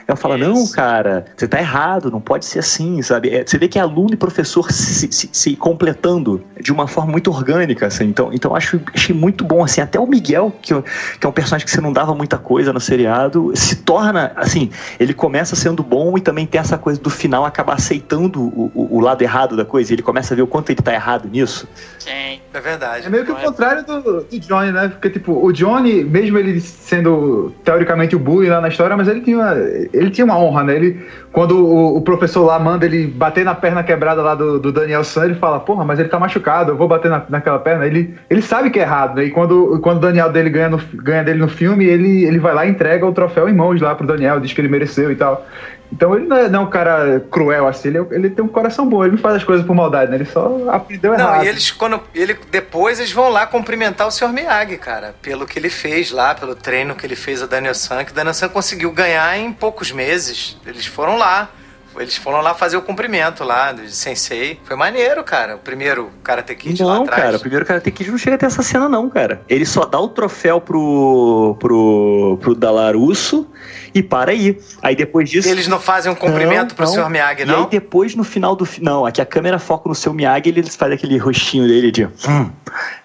Eu falo, isso. não, cara, você tá errado, não pode ser assim, sabe? É, você vê que é aluno e professor se, se, se, completando de uma forma muito orgânica, assim. Então, então acho, achei muito bom, assim, até o Miguel, que, que é um personagem que você não dava muita coisa no seriado, se torna, assim, ele começa sendo bom e também tem essa coisa do final acabar aceitando o, o, o lado errado da coisa, ele começa a ver o quanto ele tá errado nisso.
Sim.
É verdade.
É meio que o contrário do, do Johnny, né? Porque, tipo, o Johnny, mesmo ele sendo teoricamente o bully lá na história, mas ele tinha uma, ele tinha uma honra, né? Ele, quando o, o professor lá manda ele bater na perna quebrada lá do, do Daniel San, ele fala, porra, mas ele tá machucado, eu vou bater na, naquela perna. Ele, ele sabe que é errado, né? E quando, quando o Daniel dele ganha, no, ganha dele no filme, ele, ele vai lá e entrega o troféu em mãos lá pro Daniel, diz que ele mereceu e tal. Então ele não é, não é um cara cruel assim, ele, ele tem um coração bom, ele não faz as coisas por maldade, né? Ele só aprendeu errado.
Não, e eles, quando. Ele, depois eles vão lá cumprimentar o Sr. Miyagi, cara, pelo que ele fez lá, pelo treino que ele fez a Daniel San, que o Daniel San conseguiu ganhar em poucos meses. Eles foram lá. Eles foram lá fazer o cumprimento lá de Sensei. Foi maneiro, cara. O primeiro Karate Kid
não,
lá atrás.
Não, cara. O primeiro Karate Kid não chega até essa cena, não, cara. Ele só dá o troféu pro, pro, pro Dalarusso e para aí. Aí depois disso.
Eles não fazem um cumprimento não, pro não. Sr. Miyagi, não?
E aí depois, no final do. Não, aqui a câmera foca no seu Miyagi e ele faz aquele rostinho dele de. Hum,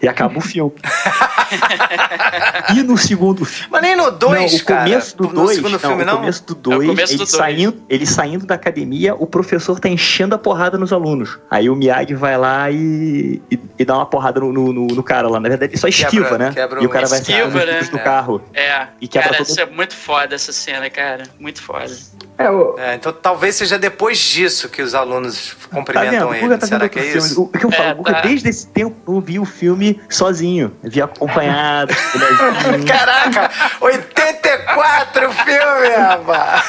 e acaba o filme. e no segundo filme.
Mas nem no 2,
cara. O começo do 2. No segundo
filme,
não? O começo do 2, ele, saindo, ele saindo da academia, o professor tá enchendo a porrada nos alunos. Aí o Miyagi vai lá e, e, e dá uma porrada no, no, no, cara lá. Na verdade, ele só esquiva,
quebra,
né?
Quebra
e o cara vai
esquiva, né?
do carro.
É.
E quebra
cara,
todo...
isso é muito foda essa cena, cara. Muito foda.
É, o...
é, então talvez seja depois disso que os alunos cumprimentam
tá
ele.
Tá
Será que é
filme.
isso?
O que eu falo,
é,
Guga,
tá.
desde esse tempo eu vi o filme sozinho. Eu vi acompanhado.
Caraca, 84 filme, rapaz!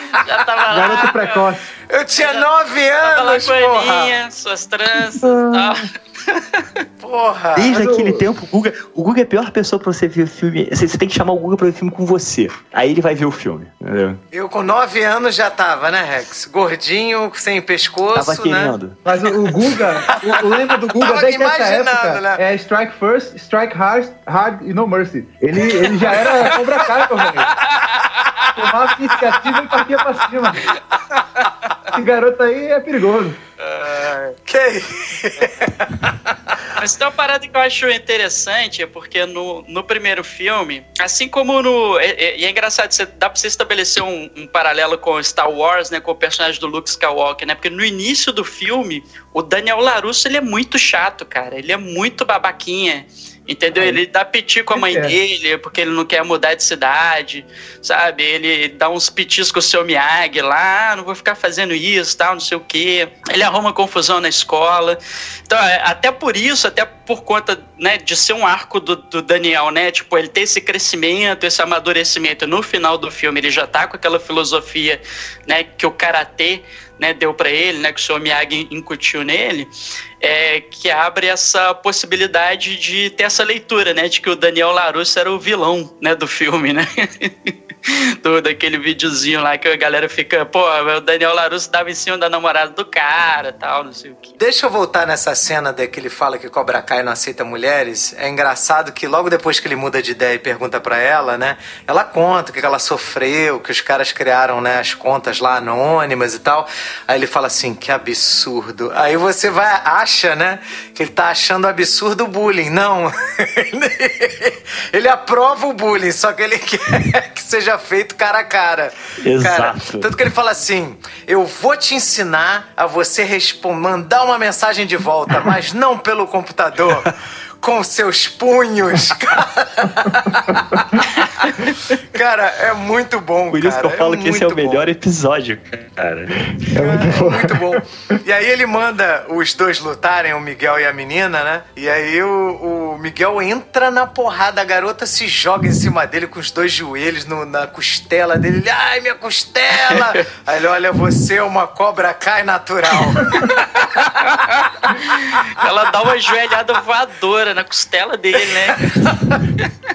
Já tava lá.
Garoto precoce.
Eu tinha 9
Tava lá
anos,
com a
porra!
Aninha, suas tranças e tal.
Porra!
Desde
Mas
aquele tempo, o Guga, o Guga é a pior pessoa pra você ver o filme. Você, você tem que chamar o Guga pra ver o filme com você. Aí ele vai ver o filme. Entendeu?
Eu com 9 anos já tava, né, Rex? Gordinho, sem pescoço,
Tava
né?
querendo.
Mas o, o Guga, o, o lema do Guga
Tava
desde essa época
né?
é strike first, strike hard, hard e no mercy. Ele, ele já era Cobra Kai, meu velho. Tomava iniciativa e partia pra cima. Esse garoto aí é perigoso.
Que
Mas tem uma parada que eu acho interessante, é porque no, no primeiro filme, assim como no. E é, e é engraçado, você, dá pra você estabelecer um, um paralelo com Star Wars, né? Com o personagem do Luke Skywalker, né? Porque no início do filme, o Daniel Larusso ele é muito chato, cara. Ele é muito babaquinha. Entendeu? Ele dá piti com a mãe
é.
dele, porque ele não quer mudar de cidade, sabe? Ele dá uns pitis com o seu Miyagi lá, ah, não vou ficar fazendo isso, tal, não sei o quê. Ele arruma confusão na escola. Então, é, até por isso, até por conta né, de ser um arco do, do Daniel, né? Tipo, ele ter esse crescimento, esse amadurecimento. No final do filme, ele já tá com aquela filosofia, né, que o karatê né, deu para ele, né, que o seu Miyagi incutiu nele, é, que abre essa possibilidade de ter essa leitura, né, de que o Daniel Larusso era o vilão, né, do filme, né? do, daquele videozinho lá que a galera fica, pô, o Daniel Larusso dava em cima da namorada do cara tal, não sei o que.
Deixa eu voltar nessa cena de que ele fala que Cobra Kai não aceita mulheres. É engraçado que logo depois que ele muda de ideia e pergunta para ela, né? Ela conta o que ela sofreu, que os caras criaram, né, as contas lá anônimas e tal. Aí ele fala assim, que absurdo. Aí você vai, acha, né, que ele tá achando absurdo o bullying. Não. ele aprova o bullying, só que ele quer que seja feito cara a cara.
Exato. Cara,
tanto que ele fala assim: eu vou te ensinar a você mandar uma mensagem de volta, mas não pelo computador com seus punhos. cara, é muito bom,
Por isso
que
eu falo
é
que esse é o melhor bom. episódio, cara.
É muito, bom. muito bom. E aí ele manda os dois lutarem, o Miguel e a menina, né? E aí o, o Miguel entra na porrada, a garota se joga em cima dele com os dois joelhos no, na costela dele. Ele, ai, minha costela! aí ele, olha, você é uma cobra cai natural.
Ela dá uma joelhada voadora na costela dele, né?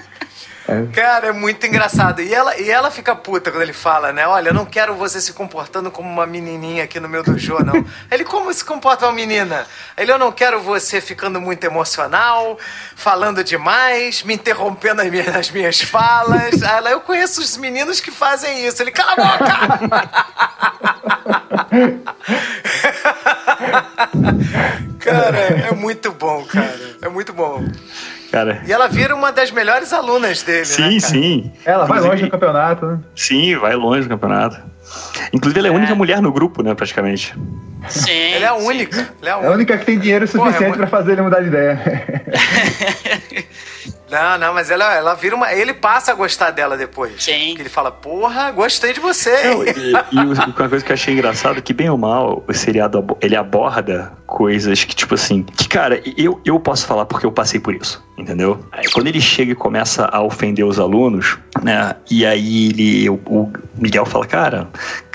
Cara, é muito engraçado. E ela, e ela fica puta quando ele fala, né? Olha, eu não quero você se comportando como uma menininha aqui no meu dojo, não. ele, como se comporta uma menina? Ele, eu não quero você ficando muito emocional, falando demais, me interrompendo nas minhas, nas minhas falas. Ela, eu conheço os meninos que fazem isso. Ele, cala a boca! cara, é muito bom, cara. É muito bom.
Cara.
E ela vira uma das melhores alunas dele,
sim,
né?
Sim,
Ela vai longe no campeonato, né?
Sim, vai longe no campeonato. Inclusive, ela é a única é. mulher no grupo, né, praticamente.
Sim. Ela é a única. Ela é a única,
é a única que tem dinheiro suficiente Porra, é... para fazer ele mudar de ideia.
Não, não, mas ela, ela vira uma. Ele passa a gostar dela depois.
Sim.
Que ele fala, porra, gostei de você.
Não, e, e uma coisa que eu achei engraçado é que, bem ou mal, o seriado ele aborda coisas que, tipo assim, que, cara, eu, eu posso falar porque eu passei por isso, entendeu? Aí, quando ele chega e começa a ofender os alunos, né? E aí ele, o, o Miguel fala, cara,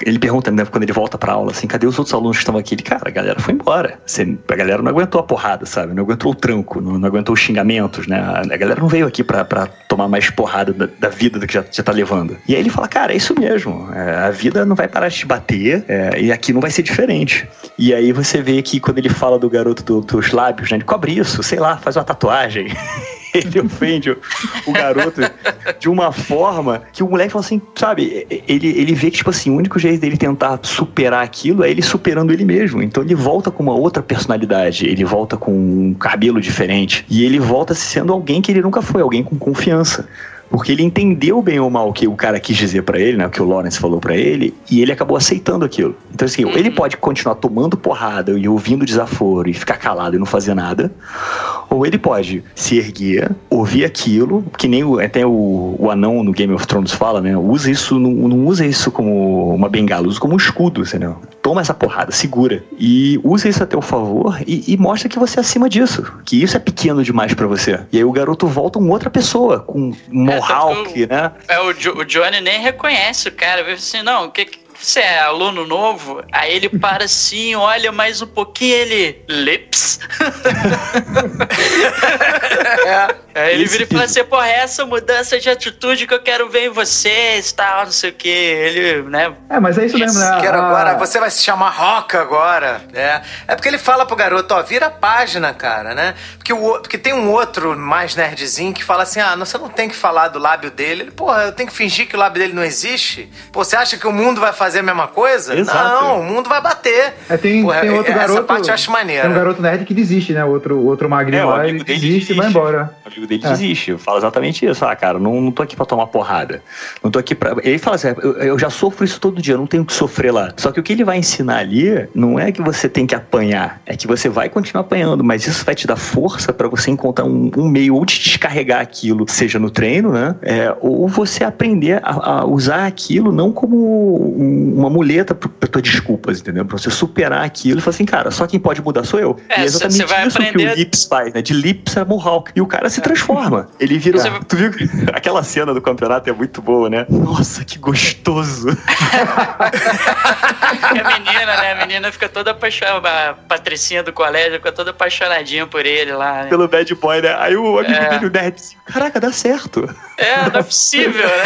ele pergunta, né, quando ele volta pra aula, assim, cadê os outros alunos que estão aqui? Ele, cara, a galera foi embora. Você, a galera não aguentou a porrada, sabe? Não aguentou o tranco, não, não aguentou os xingamentos, né? A galera não veio aqui pra, pra tomar mais porrada da, da vida do que já, já tá levando. E aí ele fala, cara, é isso mesmo. É, a vida não vai parar de te bater é, e aqui não vai ser diferente. E aí você vê que quando ele fala do garoto do, dos lábios, né? Ele cobre isso, sei lá, faz uma tatuagem. ele ofende o, o, garoto de uma forma que o moleque fala assim, sabe? Ele, ele vê que, tipo assim, o único jeito dele tentar superar aquilo é ele superando ele mesmo. Então ele volta com uma outra personalidade, ele volta com um cabelo diferente e ele volta sendo alguém que ele nunca foi, alguém com confiança porque ele entendeu bem ou mal o que o cara quis dizer para ele, né? O que o Lawrence falou para ele, e ele acabou aceitando aquilo. Então, assim, uhum. ele pode continuar tomando porrada e ouvindo desaforo e ficar calado e não fazer nada, ou ele pode se erguer, ouvir aquilo, que nem o, até o, o anão no Game of Thrones fala, né? Usa isso, não, não usa isso como uma bengala, usa como um escudo, entendeu? Toma essa porrada, segura. E usa isso a teu favor e, e mostra que você é acima disso. Que isso é pequeno demais para você. E aí o garoto volta uma outra pessoa, com um é, mohawk, né?
É, o, o Johnny nem reconhece o cara. Vê assim, não, o que que você é aluno novo? Aí ele para assim, olha mais um pouquinho, ele. Lips. é. Aí ele vira e fala assim: porra, é essa mudança de atitude que eu quero ver em vocês, tal, não sei o que. Ele, né?
É, mas é isso mesmo, né?
Quero ah. agora, você vai se chamar Roca agora. É. É porque ele fala pro garoto: ó, vira a página, cara, né? Porque, o, porque tem um outro mais nerdzinho que fala assim: ah, você não tem que falar do lábio dele. Ele, porra, eu tenho que fingir que o lábio dele não existe? Pô, você acha que o mundo vai fazer fazer a mesma coisa?
Exato.
Não, o mundo vai bater.
É, tem, Porra, tem outro
essa
garoto.
Essa parte eu acho maneira.
Tem um garoto nerd que desiste, né? Outro, outro magrinho é, lá, ele desiste, desiste e vai embora.
O amigo dele é. desiste. Fala exatamente isso. Ah, cara, não, não tô aqui pra tomar porrada. Não tô aqui pra. Ele fala assim: eu, eu já sofro isso todo dia, eu não tenho que sofrer lá. Só que o que ele vai ensinar ali não é que você tem que apanhar, é que você vai continuar apanhando, mas isso vai te dar força para você encontrar um, um, meio ou de descarregar aquilo, seja no treino, né? É, ou você aprender a, a usar aquilo não como uma muleta pra tua desculpas, entendeu? Pra você superar aquilo e falar assim, cara, só quem pode mudar sou eu.
É,
e é
exatamente isso aprender...
que o Lips faz, né? De Lips a Mohawk. E o cara se transforma. Ele vira. Você... Tu viu que aquela cena do campeonato é muito boa, né? Nossa, que gostoso.
a menina, né? A menina fica toda apaixonada. A patricinha do colégio fica toda apaixonadinha por ele lá. Né?
Pelo bad boy, né? Aí o amigo é. dele, o nerd, caraca, dá certo.
É, não é possível, né?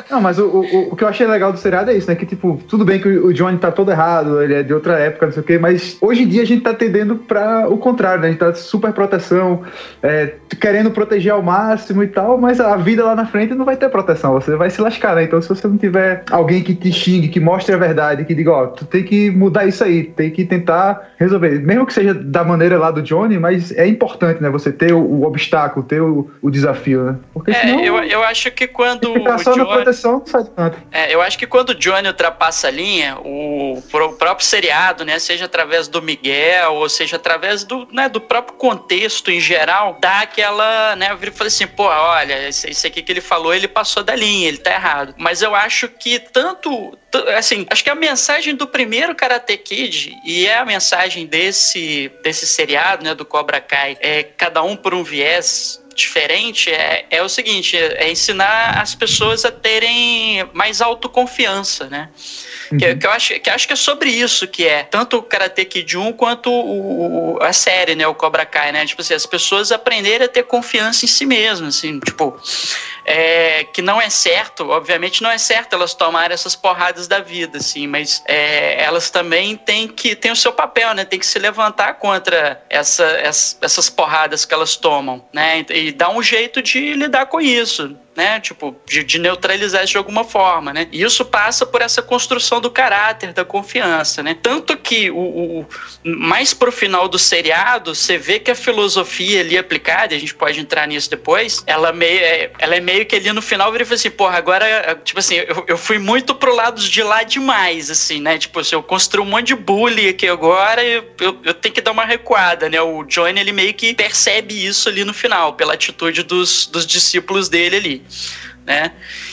não, mas o, o, o que eu achei legal do seriado é isso, né? Que, tipo, tudo bem que o Johnny tá todo errado, ele é de outra época, não sei o quê, mas hoje em dia a gente tá tendendo pra o contrário, né? A gente tá super proteção, é, querendo proteger ao máximo e tal, mas a vida lá na frente não vai ter proteção, você vai se lascar, né? Então, se você não tiver alguém que te xingue, que mostre a verdade, que diga, ó, tu tem que mudar isso aí, tem que tentar resolver, mesmo que seja da maneira lá do Johnny, mas é importante, né? Você ter o, o obstáculo, ter o, o desafio, né?
Porque é, senão, eu, eu acho que quando.
Ficar só Johnny, na proteção, não sai tanto.
É, eu acho que quando o Johnny ultrapassa a linha, o, o próprio seriado, né? Seja através do Miguel, ou seja através do, né, do próprio contexto em geral, dá aquela, né? Eu falei assim, pô, olha, isso aqui que ele falou, ele passou da linha, ele tá errado. Mas eu acho que tanto assim, acho que a mensagem do primeiro Karate Kid e é a mensagem desse desse seriado, né, do Cobra Kai, é cada um por um viés diferente é, é o seguinte: é ensinar as pessoas a terem mais autoconfiança, né? Uhum. Que, que, eu acho, que acho que é sobre isso que é tanto o Karate Kid 1 quanto o, o, a série, né? O Cobra Kai, né? Tipo assim, as pessoas aprenderem a ter confiança em si mesmas, assim, tipo, é, que não é certo, obviamente não é certo elas tomarem essas porradas da vida, assim, mas é, elas também têm que ter o seu papel, né? Tem que se levantar contra essa, essa, essas porradas que elas tomam, né? E dar um jeito de lidar com isso né? Tipo, de, de, neutralizar isso de alguma forma, né? E isso passa por essa construção do caráter, da confiança, né? Tanto que o, o mais pro final do seriado, você vê que a filosofia ali aplicada, a gente pode entrar nisso depois, ela, meio, é, ela é meio que ali no final vira assim, porra, agora, tipo assim, eu, eu fui muito pro lado de lá demais, assim, né? Tipo assim, eu construí um monte de bullying aqui agora e eu, eu, eu tenho que dar uma recuada, né? O Johnny, ele meio que percebe isso ali no final, pela atitude dos, dos discípulos dele ali né?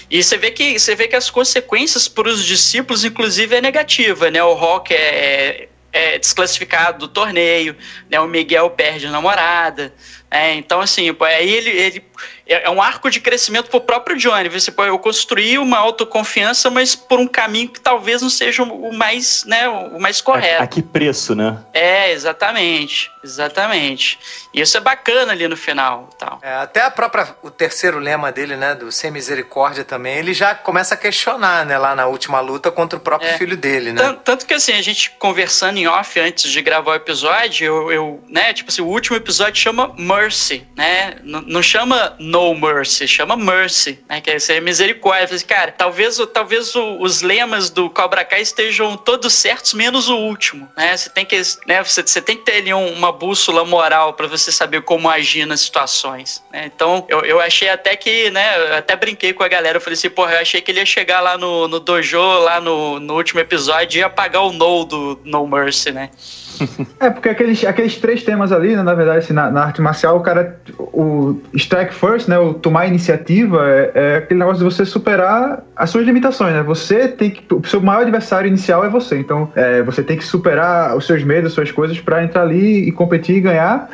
E você vê que você vê que as consequências para os discípulos, inclusive, é negativa, né? O Rock é, é, é desclassificado do torneio, né? O Miguel perde a namorada, é, então, assim, aí ele, ele é, é um arco de crescimento pro próprio Johnny. Você pode eu construir uma autoconfiança, mas por um caminho que talvez não seja o mais, né, o mais correto.
A, a que preço, né?
É, exatamente, exatamente. E isso é bacana ali no final, tal.
É, até a própria o terceiro lema dele, né, do sem misericórdia também, ele já começa a questionar, né, lá na última luta contra o próprio é. filho dele, né?
Tanto, tanto, que assim, a gente conversando em off antes de gravar o episódio, eu, eu né, tipo assim, o último episódio chama Mercy, né? N não chama No Mercy, chama Mercy, né? Que é ser misericórdia. Assim, cara, talvez, talvez os lemas do Cobra Kai estejam todos certos, menos o último, né? Você tem que, né? Você, você tem que ter ali um, uma bússola moral para você saber como agir nas situações. Né? Então, eu, eu achei até que, né? Eu até brinquei com a galera. Eu falei assim, porra, eu achei que ele ia chegar lá no, no dojo, lá no, no último episódio, e apagar o No do No Mercy, né?
É, porque aqueles, aqueles três temas ali, né, na verdade, assim, na, na, arte marcial, o cara. O strike first, né? O tomar iniciativa é, é, aquele negócio de você superar as suas limitações, né? Você tem que. O seu maior adversário inicial é você. Então, é, você tem que superar os seus medos, as suas coisas, para entrar ali e competir e ganhar.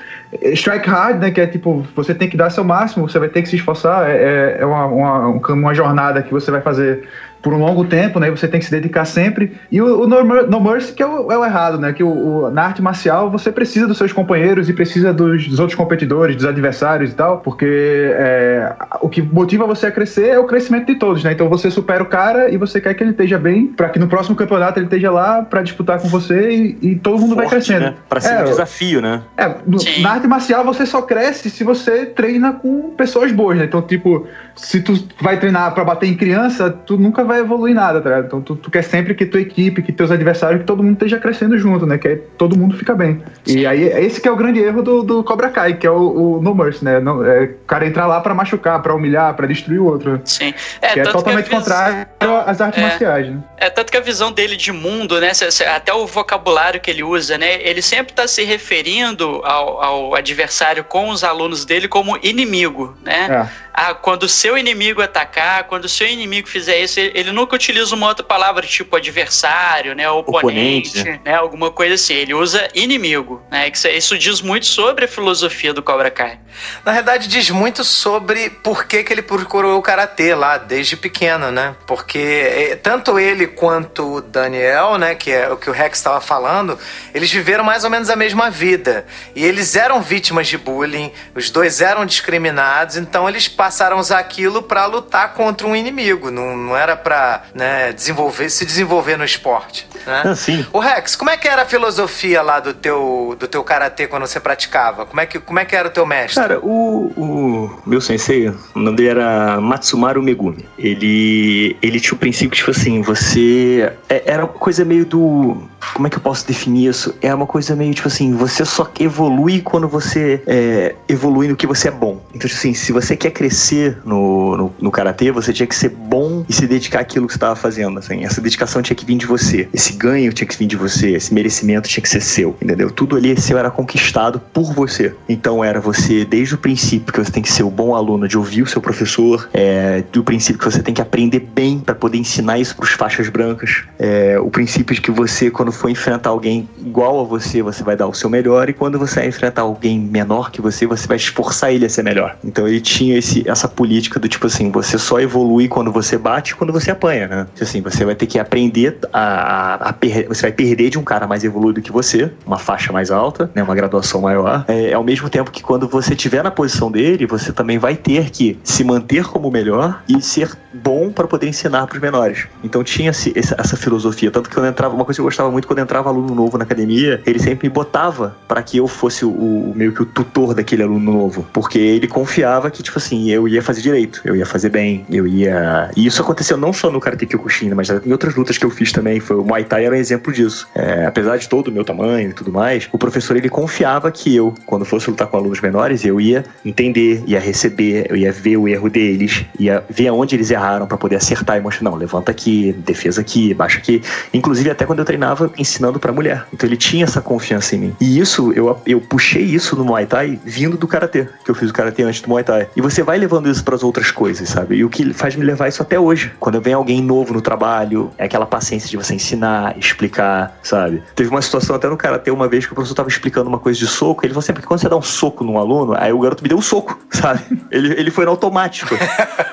Strike hard, né? Que é tipo, você tem que dar seu máximo, você vai ter que se esforçar. É, é, é uma, uma, uma jornada que você vai fazer por um longo tempo, né? Você tem que se dedicar sempre. E o, o no, no, Mercy que é o, é o, errado, né? Que o, o, na arte marcial você precisa dos seus companheiros e precisa dos, dos outros competidores, dos adversários e tal, porque é, o que motiva você a crescer é o crescimento de todos, né? Então você supera o cara e você quer que ele esteja bem, para que no próximo campeonato ele esteja lá para disputar com você e, e todo mundo Forte, vai crescendo.
Né? Para ser é, um desafio, né?
É, no, na arte marcial você só cresce se você treina com pessoas boas, né? Então, tipo, se tu vai treinar para bater em criança, tu nunca vai evoluir nada, tá Então tu, tu, quer sempre que tua equipe, que teus adversários, que todo mundo esteja crescendo junto, né? Que aí todo mundo fica bem. E aí esse que é o grande erro do, do Cobra Kai, que é o, o No Mercy, né? Não, é, o cara entrar lá para machucar, para humilhar, para destruir o outro.
Sim.
É, que é totalmente que vis... contrário às artes é, marciais, né?
É, tanto que a visão dele de mundo, né? Até o vocabulário que ele usa, né? Ele sempre tá se referindo ao, ao adversário com os alunos dele como inimigo, né? É ah, quando o seu inimigo atacar, quando o seu inimigo fizer isso, ele nunca utiliza uma outra palavra tipo adversário, né, oponente, oponente né? né? alguma coisa assim. Ele usa inimigo, né? Isso diz muito sobre a filosofia do Cobra Kai.
Na verdade, diz muito sobre por que, que ele procurou o karatê lá desde pequeno, né? Porque é, tanto ele quanto o Daniel, né, que é o que o Rex estava falando, eles viveram mais ou menos a mesma vida e eles eram vítimas de bullying, os dois eram discriminados, então eles passaram a usar aquilo para lutar contra um inimigo. Não, não era pra né, desenvolver, se desenvolver no esporte. Né?
Ah, sim.
O Rex, como é que era a filosofia lá do teu, do teu karatê quando você praticava? Como é que, como é que era o teu mestre?
Cara, o, o meu sensei, o nome dele era Matsumaru Megumi. Ele, ele tinha o princípio, tipo assim, você. é- Era uma coisa meio do. Como é que eu posso definir isso? É uma coisa meio tipo assim, você só evolui quando você é, evolui no que você é bom. Então, tipo assim, se você quer crescer no, no, no karatê, você tinha que ser bom e se dedicar àquilo que você estava fazendo. Assim. Essa dedicação tinha que vir de você. Esse ganho tinha que vir de você. Esse merecimento tinha que ser seu. Entendeu? Tudo ali seu era conquistado por você. Então era você, desde o princípio, que você tem que ser o bom aluno de ouvir o seu professor, é, do princípio que você tem que aprender bem para poder ensinar isso para os faixas brancas, é, o princípio de que você, quando for enfrentar alguém igual a você, você vai dar o seu melhor, e quando você enfrentar alguém menor que você, você vai esforçar ele a ser melhor. Então ele tinha esse, essa política do tipo assim, você só evolui quando você bate quando você apanha, né? Tipo Assim, você vai ter que aprender a, a, a você vai perder de um cara mais evoluído que você, uma faixa mais alta, né, uma graduação maior, é, ao mesmo tempo que quando você estiver na posição dele, você também vai ter que se manter como melhor e ser bom para poder ensinar para os menores. Então tinha esse- essa, filosofia, tanto que quando entrava, uma coisa que eu gostava muito quando entrava aluno novo na academia, ele sempre me botava para que eu fosse o, o- meio que o tutor daquele aluno novo, porque ele confiava que tipo assim, eu ia fazer direito, eu ia fazer bem, eu ia e isso aconteceu não só no Karate Kyokushin, mas em outras lutas que eu fiz também, foi o Muay Thai era um exemplo disso. É, apesar de todo o meu tamanho e tudo mais, o professor ele confiava que eu, quando fosse lutar com alunos menores, eu ia entender, ia receber, eu ia ver o erro deles, ia ver aonde eles erraram para poder acertar e mostrar, não, levanta aqui, defesa aqui, baixa aqui. Inclusive até quando eu treinava ensinando pra mulher. Então ele tinha essa confiança em mim. E isso, eu, eu puxei isso no Muay Thai vindo do Karatê, que eu fiz o Karatê antes do Muay Thai. E você vai levando isso pras outras coisas, sabe? E o que faz me levar isso até hoje. Quando vem alguém novo no trabalho, é aquela paciência de você ensinar, explicar, sabe? Teve uma situação até no Karatê uma vez que o professor tava explicando uma coisa de soco, ele falou assim, porque quando você dá um soco num aluno, aí o garoto me deu um soco, sabe? Ele, ele foi no automático.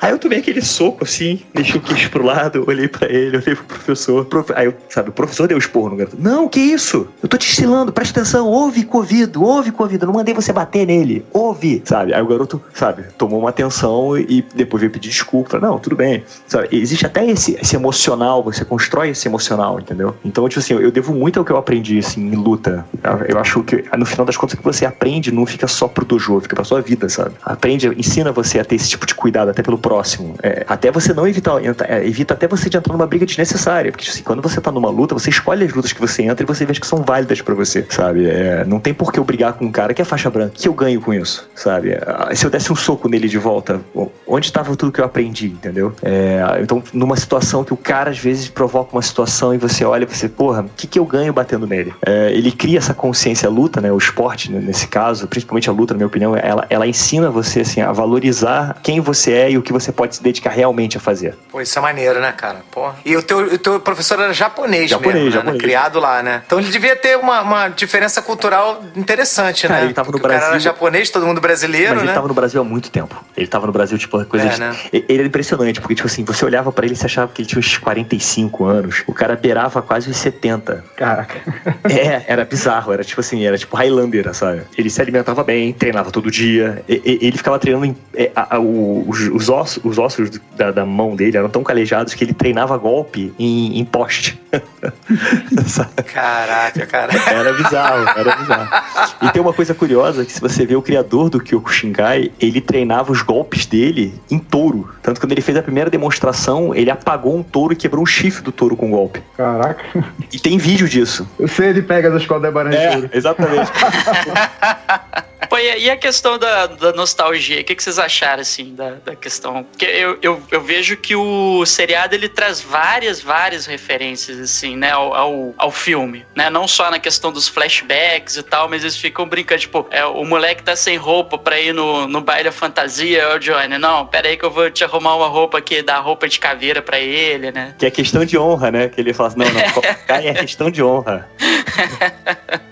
Aí eu tomei aquele soco assim, deixei o queixo pro lado, olhei pra ele, olhei pro professor. Profe- Aí, eu, sabe, o professor deu esporro no garoto. Não, que isso? Eu tô te ensinando, presta atenção, ouve ouvido, ouve ouvido. Eu não mandei você bater nele, ouve, sabe? Aí o garoto, sabe, tomou uma atenção e depois veio pedir desculpa. Não, tudo bem. Sabe? Existe até esse, esse emocional, você constrói esse emocional, entendeu? Então, tipo assim, eu devo muito ao que eu aprendi, assim, em luta. Eu- Eu acho que, no final das contas, o que você aprende não fica só pro dojo, fica pra sua vida, sabe? Aprende, ensina você a ter esse tipo de cuidado até pelo próximo. É, até você não evitar, é, evita até você de entrar numa briga desnecessária. Porque, assim, quando você tá numa luta, você escolhe as lutas que você entra e você vê que são válidas pra você, sabe? É, não tem por que eu brigar com um cara que é faixa branca. Que eu ganho com isso, sabe? Ah, Se eu desse um soco nele de volta, onde estava tudo que eu aprendi, entendeu? É, então, numa situação que o cara às vezes provoca uma situação e você olha e você, porra, o que, que eu ganho batendo nele? É, ele cria essa consciência, a luta, né? O esporte, né, nesse caso, principalmente a luta, na minha opinião, ela, ela ensina você, assim, a valorizar quem você é e o que você pode se dedicar realmente a fazer.
Pô, isso é maneiro, né, cara? Porra. E o teu, o teu professor era japonês,
Japonês,
mesmo, né?
japonês.
Criado lá, né? Então ele devia ter uma, uma diferença cultural interessante,
Cara,
né?
ele tava no
Porque O cara era
Brasil-
japonês, todo mundo brasileiro,
Mas ele
né?
tava no Brasil há muito tempo. Ele tava no Brasil, tipo, coisa
É,
de...
né?
Ele era impressionante, porque, tipo assim, você olhava pra ele você achava que ele tinha uns 45 anos. O cara beirava quase os 70.
Caraca.
É, era bizarro, era tipo assim, era tipo Highlander, sabe? Ele se alimentava bem, treinava todo dia. E- e- ele ficava treinando em, é, a- a- os, os ossos, os ossos da, da mão dele eram tão calejados que ele treinava golpe em, em poste.
Caraca, cara.
Era bizarro, era bizarro. E tem uma coisa curiosa que se você vê o criador do Kyokushinkai, ele treinava os golpes dele em touro. Tanto que quando ele fez a primeira demonstração, ele apagou um touro e quebrou um chifre do touro com um golpe.
Caraca.
E tem vídeo disso.
Eu sei de Pegasus qual Debaran de
É,
ouro.
exatamente.
Pô, e a questão da, da nostalgia? O que, que vocês acharam, assim, da, da questão? Porque eu, eu, eu vejo que o seriado, ele traz várias, várias referências, assim, né, ao, ao, ao filme, né? Não só na questão dos flashbacks e tal, mas eles ficam brincando, tipo, é, o moleque tá sem roupa pra ir no, no baile da fantasia, ô Johnny, não, pera aí que eu vou te arrumar uma roupa aqui, dar roupa de caveira pra ele, né?
Que é questão de honra, né? Que ele fala assim, não, não, Kokai é questão de honra.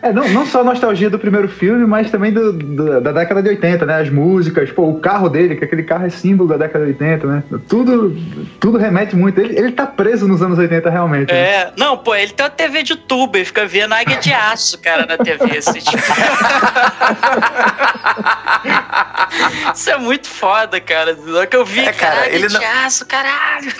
É, não, não só a nostalgia do primeiro filme, mas também do, do- da década de 80, né? As músicas, pô, o carro dele, que aquele carro é símbolo da década de 80, né? Tudo, tudo remete muito. Ele, ele tá preso nos anos 80 realmente. né?
É, não, pô, ele tem uma TV de tubo, ele fica vendo águia de aço, cara, na TV, assim, tipo. Isso é muito foda, cara. Logo que eu vi,
É, cara,
caralho,
ele
de
não-
aço, caralho.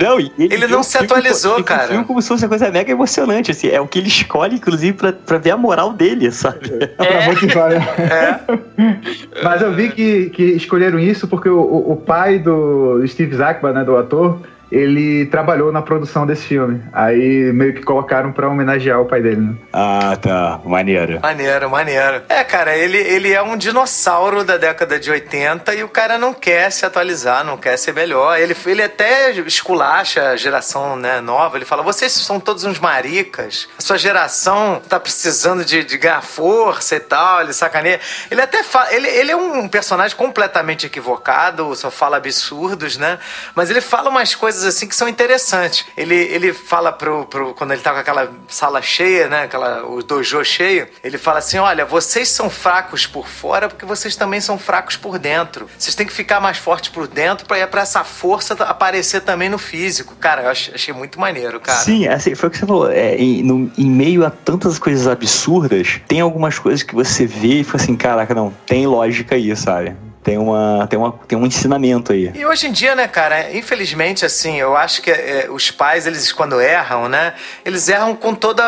Não,
Ele
vê
não se
filme
atualizou,
ele vê
cara.
O filme como se fosse uma coisa mega emocionante, assim. É o que ele escolhe, inclusive, pra, pra ver a moral dele, sabe?
Pra
É.
motivar, né?
É.
Mas eu vi que, que escolheram isso porque o, o- o pai do Steve Zakba, né, do ator, ele trabalhou na produção desse filme. Aí meio que colocaram pra homenagear o pai dele, né?
Ah, tá. Maneiro.
Maneiro, maneiro. É, cara, ele, ele é um dinossauro da década de 80 e o cara não quer se atualizar, não quer ser melhor. Ele, ele até esculacha a geração né, nova. Ele fala: vocês são todos uns maricas, a sua geração tá precisando de, de ganhar força e tal. Ele sacaneia. Ele até fala. Ele, ele é um personagem completamente equivocado, só fala absurdos, né? Mas ele fala umas coisas assim que são interessantes. Ele, ele fala pro, pro. Quando ele tá com aquela sala cheia, né? Aquela, o dojo cheio, ele fala assim: olha, vocês são fracos por fora porque vocês também são fracos por dentro. Vocês têm que ficar mais fortes por dentro pra, pra essa força aparecer também no físico. Cara, eu ach- achei muito maneiro, cara.
Sim, assim, foi o que você falou. É, em, no- em meio a tantas coisas absurdas, tem algumas coisas que você vê e fala assim, caraca, não, tem lógica aí, sabe? Tem, uma, tem, uma, tem um ensinamento aí.
E hoje em dia, né, cara, infelizmente, assim, eu acho que é, os pais, eles, quando erram, né, eles erram com toda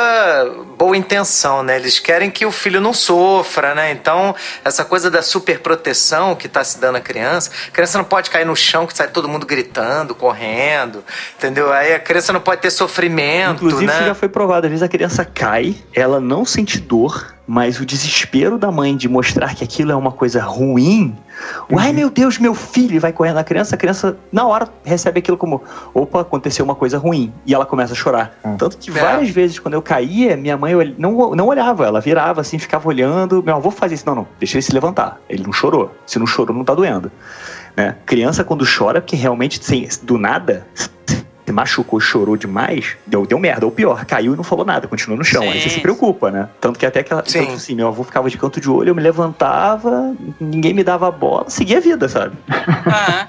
boa intenção, né? Eles querem que o filho não sofra, né? Então, essa coisa da superproteção que tá se dando à criança, a criança não pode cair no chão que sai todo mundo gritando, correndo, entendeu? Aí a criança não pode ter sofrimento,
Inclusive,
né?
isso já foi provado. Às vezes a criança cai, ela não sente dor, mas o desespero da mãe de mostrar que aquilo é uma coisa ruim. Ai meu Deus, meu filho! E vai correndo na criança, a criança na hora recebe aquilo como: opa, aconteceu uma coisa ruim. E ela começa a chorar.
Hum.
Tanto que
É.
várias vezes quando eu caía, minha mãe não, não olhava, ela virava assim, ficava olhando. Meu avô fazia isso. Não, não, deixa ele se levantar. Ele não chorou. Se não chorou, não tá doendo. Né? Criança, quando chora, porque realmente, sem, do nada, se machucou, chorou demais, deu, deu merda. Ou pior, caiu e não falou nada, continuou no chão. Aí você
Sim.
se preocupa, né? Tanto que até aquela.
Sim.
Tanto assim, meu avô ficava de canto de olho, eu me levantava, ninguém me dava bola, seguia a vida, sabe?
Aham.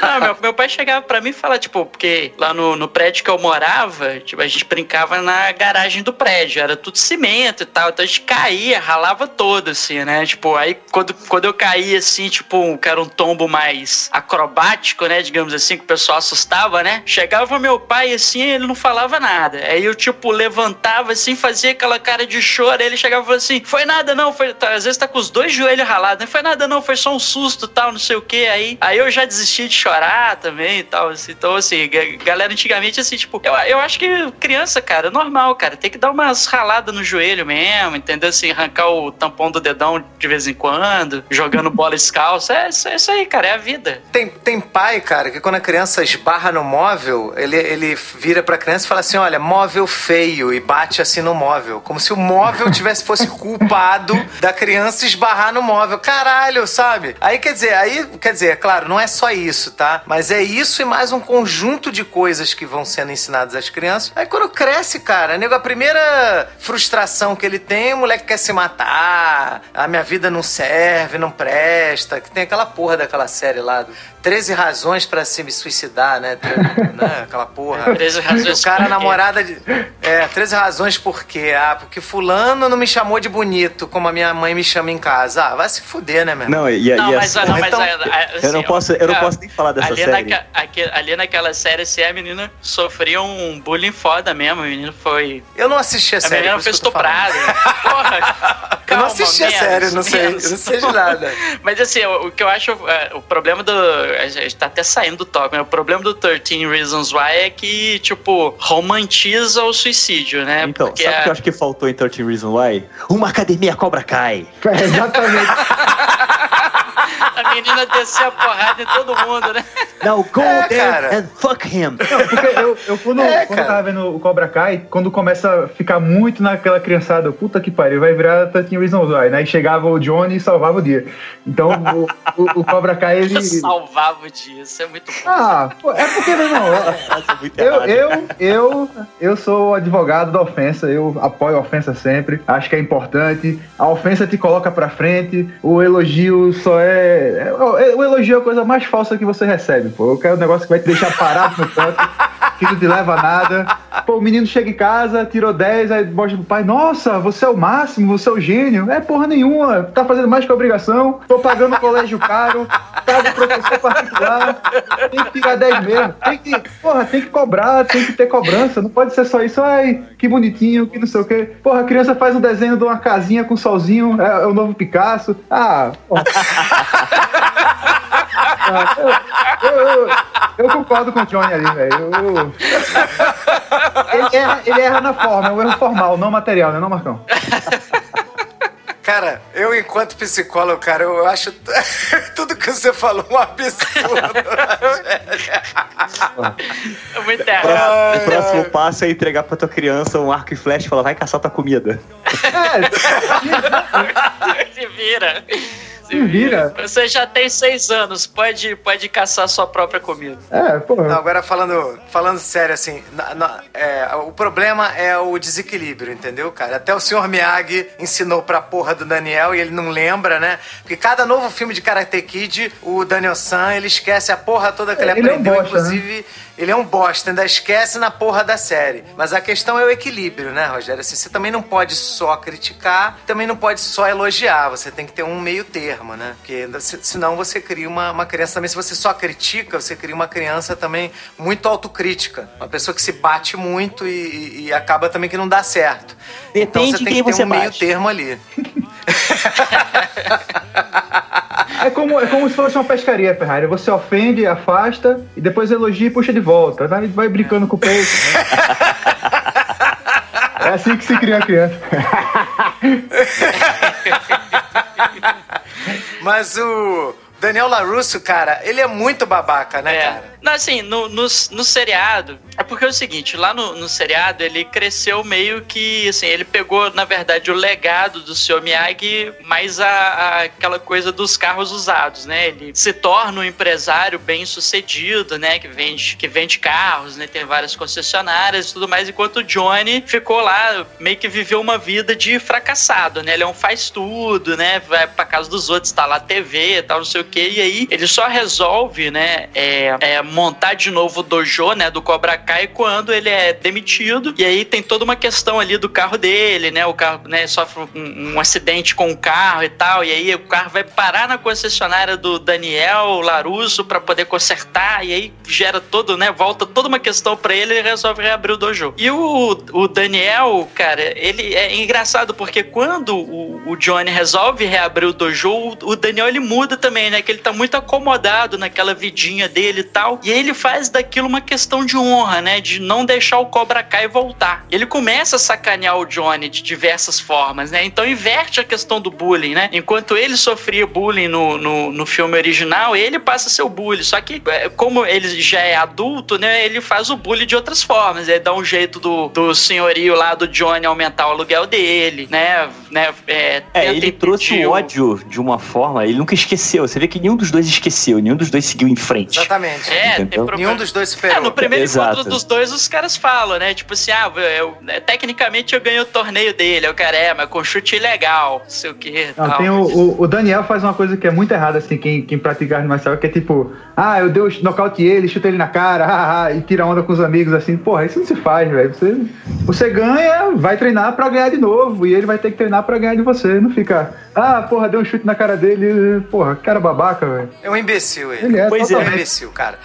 Não, meu, meu pai chegava pra mim e falava, tipo, porque lá no, no prédio que eu morava, tipo, a gente brincava na garagem do prédio, era tudo cimento e tal, então a gente caía, ralava todo, assim, né? Tipo, aí quando, quando eu caía, assim, tipo, que era um tombo mais acrobático, né, digamos assim, que o pessoal assustava, né? Chegava meu pai, assim, ele não falava nada. Aí eu, tipo, levantava, assim, fazia aquela cara de choro, aí ele chegava e falava assim, foi nada não, foi... tá, às vezes tá com os dois joelhos ralados, né? Foi nada não, foi só um susto, tal, não sei o que, aí... Aí eu já desisti de chorar também e tal, assim. Então, assim, ga- galera antigamente, assim, tipo, eu, eu acho que criança, cara, é normal, cara, tem que dar umas raladas no joelho mesmo, entendeu? Assim, arrancar o tampão do dedão de vez em quando, jogando bola descalço, é, é isso aí, cara, é a vida.
Tem, tem pai, cara, que quando a criança esbarra no móvel, ele, ele vira pra criança e fala assim: olha, móvel feio, e bate assim no móvel. Como se o móvel tivesse fosse culpado da criança esbarrar no móvel. Caralho, sabe? Aí quer dizer, aí, quer dizer, é claro, não é só isso, tá? Mas é isso e mais um conjunto de coisas que vão sendo ensinadas às crianças. Aí quando cresce, cara, nego, a primeira frustração que ele tem, o moleque quer se matar, a minha vida não serve, não presta, que tem aquela porra daquela série lá do 13 razões pra se me suicidar, né? Né? Aquela porra.
13 razões
O cara,
por quê?
namorada de. É, 13 razões por quê? Ah, porque fulano não me chamou de bonito, como a minha mãe me chama em casa. Ah, vai se fuder, né, meu?
Não, e, e
Não,
e
mas,
assim,
não, mas
então,
a- a-
eu não
assim,
posso, eu não
cara,
posso nem falar dessa
ali,
série.
naque- aque- ali naquela série, assim, a menina sofria um bullying foda mesmo. A menina foi.
Eu não assisti a
A
série.
menina
por
foi estuprada. Porra!
Eu não
calma,
assisti a série, não sei, não sei de nada.
Mas assim, o, o que eu acho, é, o problema do. A gente tá até saindo do tópico, né? O problema do 13 Reasons Why é que, tipo, romantiza o suicídio, né?
Então,
Porque
sabe o
a-
que eu acho que faltou em 13 Reasons Why? Uma academia cobra cai.
É, exatamente.
a menina desceu a porrada em todo mundo, né?
Now go
É,
there
cara.
and fuck him.
Porque eu, eu quando,
É,
quando eu tava vendo o Cobra Kai, quando começa a ficar muito naquela criançada, puta que pariu, vai virar 13 Reasons Why, né? E chegava o Johnny e salvava o dia. Então o, o, o Cobra Kai, ele...
Salvava o dia, isso é muito bom.
Ah, pô, é porque, meu irmão,
muito
Eu, eu, eu, eu sou advogado da ofensa, eu apoio a ofensa sempre, acho que é importante. A ofensa te coloca pra frente, o elogio só é. é- O elogio é a coisa mais falsa que você recebe, pô. Eu quero um negócio que vai te deixar parado no canto. que não te leva a nada. Pô, o menino chega em casa, tirou 10, aí mostra pro pai, nossa, você é o máximo, você é o gênio. É porra nenhuma, tá fazendo mais que obrigação, tô pagando colégio caro, pago professor particular, tem que tirar 10 mesmo. Tem que, porra, tem que cobrar, tem que ter cobrança, não pode ser só isso, ai, que bonitinho, que não sei o quê. Porra, a criança faz um desenho de uma casinha com solzinho, é, é o novo Picasso. Ah, eu, eu, eu, concordo com o Johnny ali, velho. Ele, ele erra na forma, é um erro formal, não material, né, não, Marcão?
Cara, eu enquanto psicólogo, cara, eu acho t- tudo que você falou um absurdo.
É muito errado.
O próximo passo é entregar pra tua criança um arco e flecha e falar, vai caçar tua comida.
É,
Se vira.
Se vira.
Você já tem seis anos, pode, pode caçar sua própria comida.
é, porra.
Não, agora falando, falando sério, assim, na- na- é, o problema é o desequilíbrio, entendeu, cara? Até o Sr. Miyagi ensinou pra porra do Daniel e ele não lembra, né? Porque cada novo filme de Karate Kid, o Daniel San, ele esquece a porra toda que ele,
Ele é um
aprendeu,
bosta,
inclusive... Ele é um bosta, ainda esquece na porra da série. Mas a questão é o equilíbrio, né, Rogério? Assim, você também não pode só criticar, também não pode só elogiar. Você tem que ter um meio termo, né? Porque se- senão você cria uma, uma criança também. Se você só critica, você cria uma criança também muito autocrítica. Uma pessoa que se bate muito e, e- acaba também que não dá certo. então
Depende
você
de
tem
quem
que ter
você
um meio
bate.
termo ali.
É como, é como se fosse uma pescaria, Ferrari. Você ofende, afasta, e depois elogia e puxa de volta. Vai, vai brincando com o peixe. É assim que se cria a criança.
Mas o Daniel LaRusso, cara, ele é muito babaca, né,
É.
cara?
Não, assim, no, no, no seriado. É porque é o seguinte, lá no, no seriado ele cresceu meio que. Assim, ele pegou, na verdade, o legado do seu Miyagi, mais a, a- aquela coisa dos carros usados, né? Ele se torna um empresário bem sucedido, né? Que vende, que vende carros, né? Tem várias concessionárias e tudo mais, enquanto o Johnny ficou lá, meio que viveu uma vida de fracassado, né? Ele é um faz tudo, né? Vai pra casa dos outros, tá lá TV tal, não sei o que. E aí ele só resolve, né? É, é, montar de novo o dojo, né? Do Cobra Kai quando ele é demitido. E aí tem toda uma questão ali do carro dele, né? O carro, né? Sofre um, um acidente com o carro e tal. E aí o carro vai parar na concessionária do Daniel Larusso pra poder consertar. E aí gera todo, né? Volta toda uma questão pra ele e resolve reabrir o dojo. E o, o Daniel, cara, ele é engraçado porque quando o, o Johnny resolve reabrir o dojo, o, o Daniel ele muda também, né? Que ele tá muito acomodado naquela vidinha dele e tal. E ele faz daquilo uma questão de honra, né? De não deixar o Cobra Kai voltar. Ele começa a sacanear o Johnny de diversas formas, né? Então inverte a questão do bullying, né? Enquanto ele sofria bullying no, no, no filme original, ele passa a ser o bully. Só que, é, como ele já é adulto, né? Ele faz o bullying de outras formas. Ele dá um jeito do, do senhorio lá do Johnny aumentar o aluguel dele, né? né é,
É, ele trouxe o ódio de uma forma, ele nunca esqueceu. Você vê que nenhum dos dois esqueceu, nenhum dos dois seguiu em frente.
Exatamente.
É, tem
Entendeu?
Nenhum dos dois
É,
superou.
no primeiro
Exato.
encontro dos dois, os caras falam, né? Tipo assim, ah, eu, eu- tecnicamente eu ganhei o torneio dele. Eu quero, é, mas com chute ilegal, não sei o que.
Não, tem o, o, o Daniel faz uma coisa que é muito errada, assim, quem, quem pratica arte marcial, que é tipo, ah, eu dei o nocaute ele, chutei ele na cara, haha, e tira onda com os amigos, assim, porra, isso não se faz, velho. Você, você ganha, vai treinar pra ganhar de novo, e ele vai ter que treinar pra ganhar de você, não fica, ah, porra, deu um chute na cara dele, porra, cara babaca, velho.
É um imbecil ele.
Ele é,
Pois
É um
totalmente.
imbecil, cara.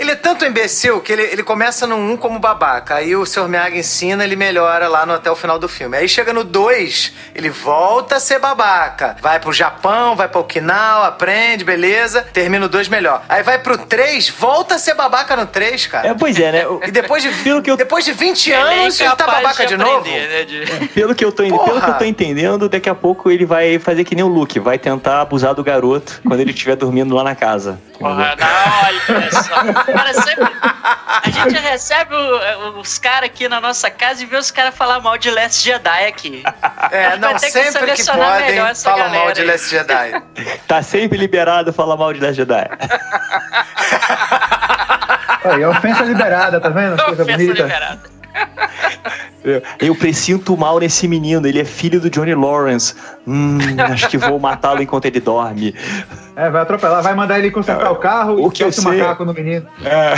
Ele é tanto imbecil que ele, ele começa no 1 como babaca. Aí o Sr. Miyagi ensina, ele melhora lá no, até o final do filme. Aí chega no 2, ele volta a ser babaca. Vai pro Japão, vai pra Okinawa, aprende, beleza. Termina o 2 melhor. Aí vai pro 3, volta a ser babaca no 3, cara.
É, pois é, né?
E depois de,
Pelo que eu-
depois de 20
Ele é
anos, ele tá
incapaz
babaca de, novo.
aprender, né, de-
Pelo que, eu tô,
Porra!
pelo que eu tô entendendo, daqui a pouco ele vai fazer que nem o Luke, vai tentar abusar do garoto quando ele estiver dormindo lá na casa.
Porra, não, olha só. Cara, sempre- a gente recebe o- os caras aqui na nossa casa e vê os caras falar mal de Last Jedi aqui.
É, não,
que
sempre que,
selecionar
podem,
essa
falam mal de. Last Jedi.
Tá sempre liberado falar mal de Last Jedi.
Aí, ofensa liberada, tá vendo? Coisa
Ofensa
bonita.
liberada.
Eu presinto mal nesse menino, ele é filho do Johnny Lawrence. Hum, acho que vou matá-lo enquanto ele dorme.
É, vai atropelar, vai mandar ele consertar o carro
O
e
que eu sei-
macaco no menino.
É.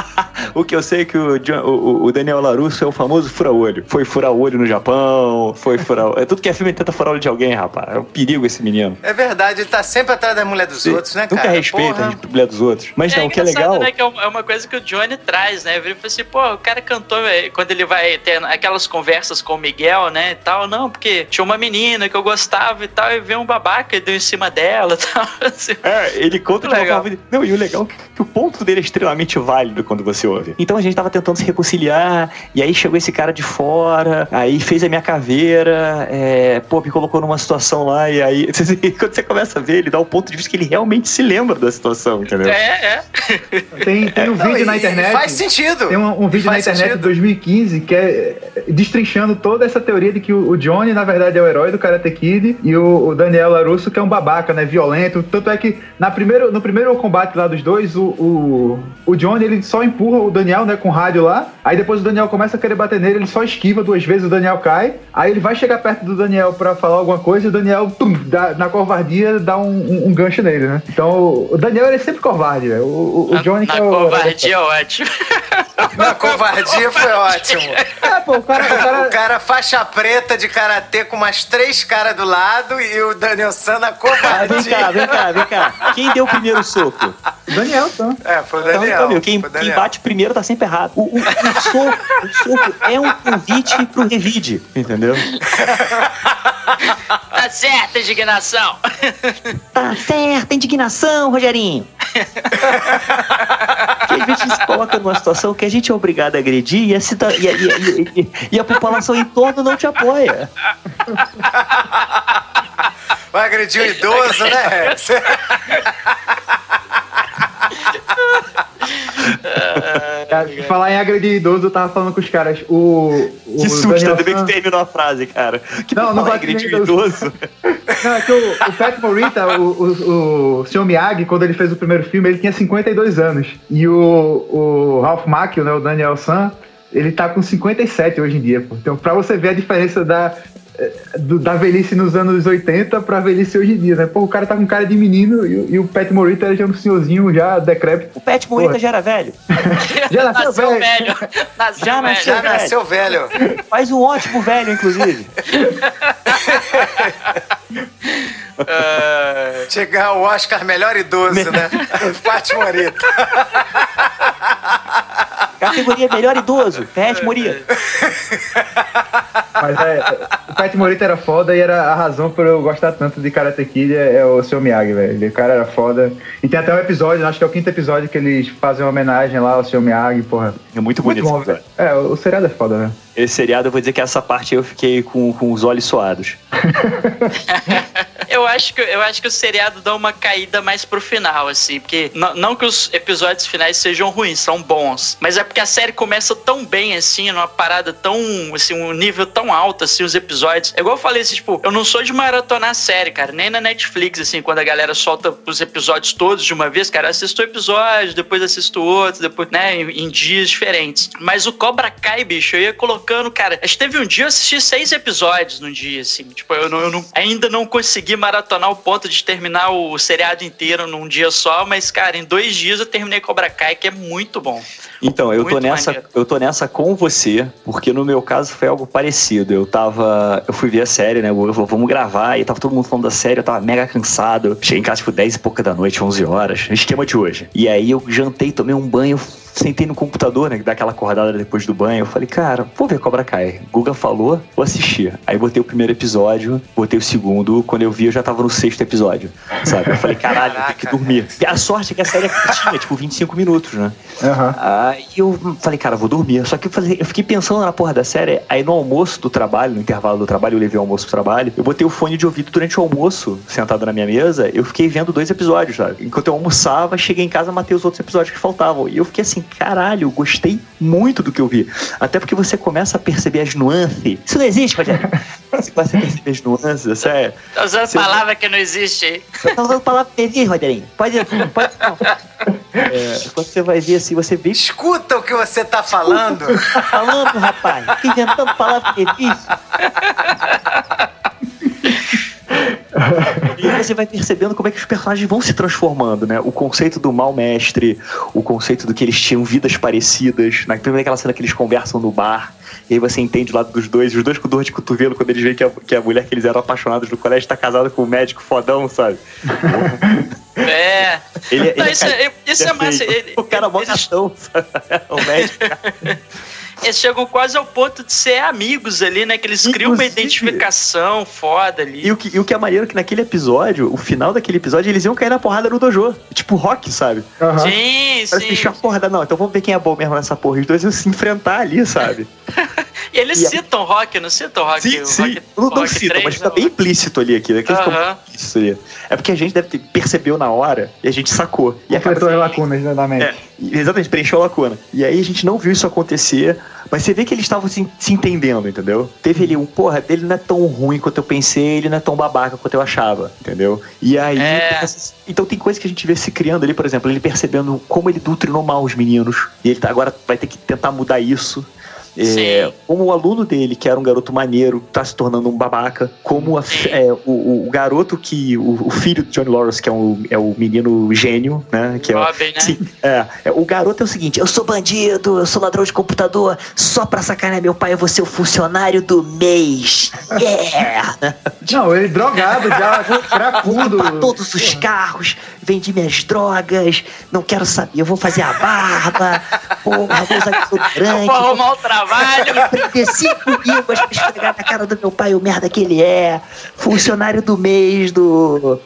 o que eu sei é que o, John- o, o Daniel Larusso é o famoso fura-olho. Foi furar-olho no Japão, foi furar É tudo que é filme ele tenta furar olho de alguém, rapaz. É um perigo esse menino.
É verdade, ele tá sempre atrás da mulher dos outros, né, cara?
Nunca respeita
Porra.
a mulher dos outros. Mas não, o que é legal.
né? Que é é uma coisa que o Johnny traz, né? Ele fala assim, pô, o cara cantou velho, quando ele vai ter aquelas conversas com o Miguel, né? E tal, não, porque tinha uma menina que eu gostava e tal, e veio um babaca e deu em cima dela e tal. Assim,
É, ele conta de
Legal.
forma- Não, e o legal é que o ponto dele é extremamente válido quando você ouve. Então a gente tava tentando se reconciliar, e aí chegou esse cara de fora, aí fez a minha caveira, é, pô, me colocou numa situação lá, e aí quando você começa a ver, ele dá o ponto de vista que ele realmente se lembra da situação, entendeu?
é, é.
Tem, tem um
Não,
vídeo
e-
na internet.
Faz sentido.
Tem um, um vídeo na internet de
sentido.
2015 que é é, destrinchando toda essa teoria de que o o Johnny, na verdade, é o herói do Karate Kid e o, o Daniel LaRusso, que é um babaca, né? Violento. Tanto é que na primeiro, no primeiro combate lá dos dois, o, o, o Johnny ele só empurra o Daniel, né, com o rádio lá. Aí depois o Daniel começa a querer bater nele, ele só esquiva duas vezes, o Daniel cai. Aí ele vai chegar perto do Daniel pra falar alguma coisa e o Daniel, tum, dá- na covardia, dá um, um- um gancho nele, né? Então o Daniel ele é sempre covarde, né? O, o, Johnny
na
que é o.
covardia é ótimo.
Na covardia foi ótimo.
É, pô, o cara, o cara,
O cara faixa preta de karatê com umas três caras do lado e o Daniel San na
Ah, vem cá,
covardia.
vem cá, vem cá. Quem deu o primeiro soco?
o Daniel, então.
É, foi o
Então,
Daniel.
então, meu, quem,
o
quem
Daniel.
bate primeiro tá sempre errado. O, o- o soco, o soco é um convite pro revide, entendeu?
Tá certa, indignação.
Tá certa, indignação, Rogerinho. Vezes a gente se coloca numa situação que a gente é obrigado a agredir e a, cida- e a- e a- e a- e a população em torno não te apoia.
Vai agredir o idoso, né?
Cara, falar em agredir idoso, eu tava falando com os caras. O. o
Que susto,
Daniel
ainda bem que terminou a frase, cara. Que
Não, não vai
agredir
ter
o idoso.
Não, é que o, o Pat Morita, o, o, o Sr. Miyagi, quando ele fez o primeiro filme, ele tinha 52 anos. E o, o Ralph Macchio, né, o Daniel San, ele tá com 57 hoje em dia, pô. Então, pra você ver a diferença da, da velhice nos anos 80 pra velhice hoje em dia, né? Pô, o cara tá com cara de menino e, o- e o Pat Morita já é um senhorzinho já decrépito.
O Pet Morita já era velho.
Já nasceu velho.
Nasceu
Já
velho.
nasceu
Já nasceu velho.
Faz um ótimo velho, inclusive.
Ah,
Chegar o Oscar melhor idoso, né? Pati Morita.
Categoria melhor idoso, Pet Morita.
Mas é, o Pat Morita era foda e era a razão por eu gostar tanto de Karate Kid é, é o Sr. Miyagi, velho. Ele- O cara era foda. E tem até um episódio, acho que é o quinto episódio, que eles fazem uma homenagem lá ao Sr. Miyagi, porra.
É muito
Muito
bonito
bom,
episódio.
velho. É, o, o seriado é foda, né?
Esse seriado, eu vou dizer que essa parte eu fiquei com, com os olhos suados.
eu, acho que, eu acho que o seriado dá uma caída mais pro final, assim. Porque não que os episódios finais sejam ruins, são bons. Mas é porque a série começa tão bem, assim, numa parada tão. Assim, um nível tão alto, assim, os episódios. É igual eu falei, assim, tipo, eu não sou de maratonar série, cara. Nem na Netflix, assim, quando a galera solta os episódios todos de uma vez, cara, assisto um episódio, depois assisto outro, depois, né, em, em dias diferentes. Mas o Cobra Kai, bicho, eu ia colocando, cara. Acho que teve um dia eu assisti seis episódios num dia, assim. Tipo, eu, não, eu não- ainda não consegui maratonar o ponto de terminar o seriado inteiro num dia só, mas, cara, em dois dias eu terminei Cobra Kai, que é muito bom.
Então, eu tô
Muito
nessa,
maneiro.
eu tô nessa com você, porque no meu caso foi algo parecido. Eu tava, eu fui ver a série, né? Eu falei, vamos gravar, e tava todo mundo falando da série, eu tava mega cansado. Cheguei em casa tipo 10 e pouca da noite, 11 horas, esquema de hoje. E aí eu jantei, tomei um banho, sentei no computador, né, que dá aquela acordada depois do banho. Eu falei, cara, vou ver Cobra Kai. Guga falou, vou assistir. Aí botei o primeiro episódio, botei o segundo, quando eu vi eu já tava no sexto episódio, sabe? Eu falei, caralho, tem que dormir. E a sorte é que a série é curtinha, tipo 25 minutos, né?
Aham.
Aí eu falei, cara, vou dormir. Só que eu, falei, eu fiquei pensando na porra da série. Aí no almoço do trabalho, no intervalo do trabalho, eu levei o almoço pro trabalho. Eu botei o fone de ouvido durante o almoço, sentado na minha mesa. Eu fiquei vendo dois episódios, sabe? Enquanto eu almoçava, cheguei em casa, matei os outros episódios que faltavam. E eu fiquei assim, caralho, eu gostei muito do que eu vi. Até porque você começa a perceber as nuances. Isso não existe, Rogério. Você começa a perceber as nuances, isso é.
Tá usando
Você-
palavra que não existe
tô usando palavra que existe, Rogerinho. Pode, pode não. É, quando você vai ver assim, você vê
Escuta o que você tá falando.
tá falando, rapaz? Inventando palavra que existe. E você vai percebendo como é que os personagens vão se transformando, né? O conceito do mal mestre, o conceito do que eles tinham vidas parecidas. Na primeira aquela cena que eles conversam no bar, e aí você entende o lado dos dois, os dois com dor de cotovelo, quando eles veem que a, que a mulher que eles eram apaixonados no colégio tá casada com um médico fodão, sabe?
É.
Ele, ele
Não, isso, é, isso é massa. Ele,
o cara é mó
eles?
O médico.
eles chegam quase ao ponto de ser amigos ali, né? Que eles criam uma
Inclusive-
identificação foda ali.
E o, que, e o que é maneiro é que naquele episódio, o final daquele episódio, eles iam cair na porrada no dojo. Tipo rock, sabe?
Aham.
Sim,
Parece
sim.
que a porrada, não. Então vamos ver quem é bom mesmo nessa porra. Os dois iam se enfrentar ali, sabe?
E eles
E a-
citam rock, não citam rock?
sim,
o
sim.
rock,
Não, não
rock
cita,
3,
mas tá
não.
bem implícito ali aqui. Daqueles
Aham.
isso ali. É porque a gente deve ter, percebeu na hora e a gente sacou. E
Completou as lacunas né, da mente.
É, exatamente, preencheu a lacuna. E aí a gente não viu isso acontecer, mas você vê que eles estavam se, se entendendo, entendeu? Teve ali um, porra, ele não é tão ruim quanto eu pensei, ele não é tão babaca quanto eu achava, entendeu? E aí.
É.
Então tem coisa que a gente vê se criando ali, por exemplo, ele percebendo como ele doutrinou mal os meninos, e ele tá- agora vai ter que tentar mudar isso. É,
Sim.
como o aluno dele, que era um garoto maneiro, tá se tornando um babaca. Como a é, o, o garoto que. O, o filho do Johnny Lawrence, que é, um, é o menino gênio, né? Que é, o-
Robin, né?
Sim, é, é, O garoto é o seguinte: eu sou bandido, eu sou ladrão de computador, só pra sacanear meu pai, eu vou ser o funcionário do mês. Yeah!
Não, ele drogado já, cracudo.
Pra todos os carros, vendi minhas drogas, não quero saber, eu vou fazer a barba, porra, vou usar desodorante,
vou
vou
arrumar o trabalho.
prender cinco línguas pra esfregar na cara do meu pai o merda que ele é, funcionário do mês do.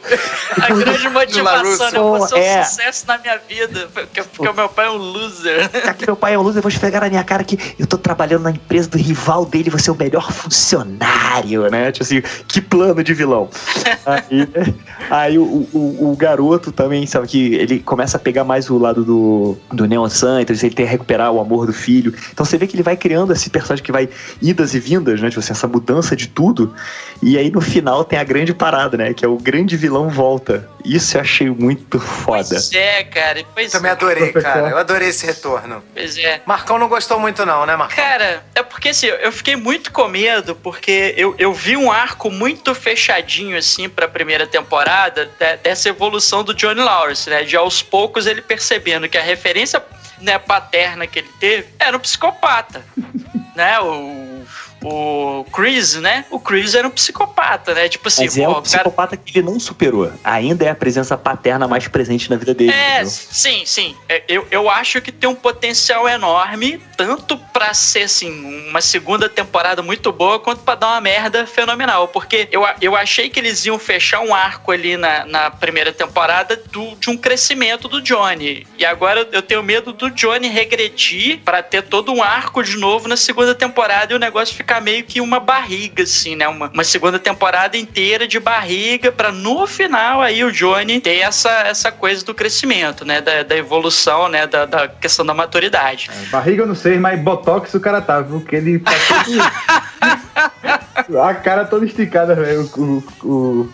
A grande motivação, né? Eu vou ser um
É.
sucesso na minha vida. Porque, porque o meu pai é um loser.
Já que meu pai é um loser, eu vou esfregar na minha cara que eu tô trabalhando na empresa do rival dele, você é o melhor funcionário, né? Tipo assim, que plano de vilão. Aí, aí o, o, o garoto também, sabe, que ele começa a pegar mais o lado do, do Neon Santos, ele tem que recuperar o amor do filho. Então você vê que ele vai criando esse personagem que vai idas e vindas, né? Tipo assim, essa mudança de tudo. E aí no final tem a grande parada, né? Que é o grande vilão volta. Isso eu achei muito foda.
Pois é, cara. Pois,
Também adorei,
Professor.
cara. Eu adorei esse retorno.
pois é.
Marcão não gostou muito, não, né, Marcão?
Cara, é porque assim, eu fiquei muito com medo, porque eu, eu vi um arco muito fechadinho, assim, pra primeira temporada, de- dessa evolução do Johnny Lawrence, né? De aos poucos ele percebendo que a referência né, paterna que ele teve era um psicopata. né? O, o Chris, né? O Chris era um psicopata, né? Tipo assim,
Mas é um
cara
psicopata que ele não superou. Ainda é a presença paterna mais presente na vida dele.
É,
entendeu?
sim, sim. É, Eu, eu acho que tem um potencial enorme, tanto pra ser, assim, uma segunda temporada muito boa, quanto pra dar uma merda fenomenal. Porque eu, eu achei que eles iam fechar um arco ali na, na primeira temporada do, de um crescimento do Johnny. E agora eu tenho medo do Johnny regredir pra ter todo um arco de novo na segunda temporada e o negócio ficar meio que uma barriga, assim, né? Uma, uma segunda temporada inteira de barriga pra no final aí o Johnny ter essa, essa coisa do crescimento, né? Da, da evolução, né? Da, da questão da maturidade.
Barriga eu não sei, mas botox o cara tá, viu? Que ele tá todo... A cara toda esticada, velho. O, o, o,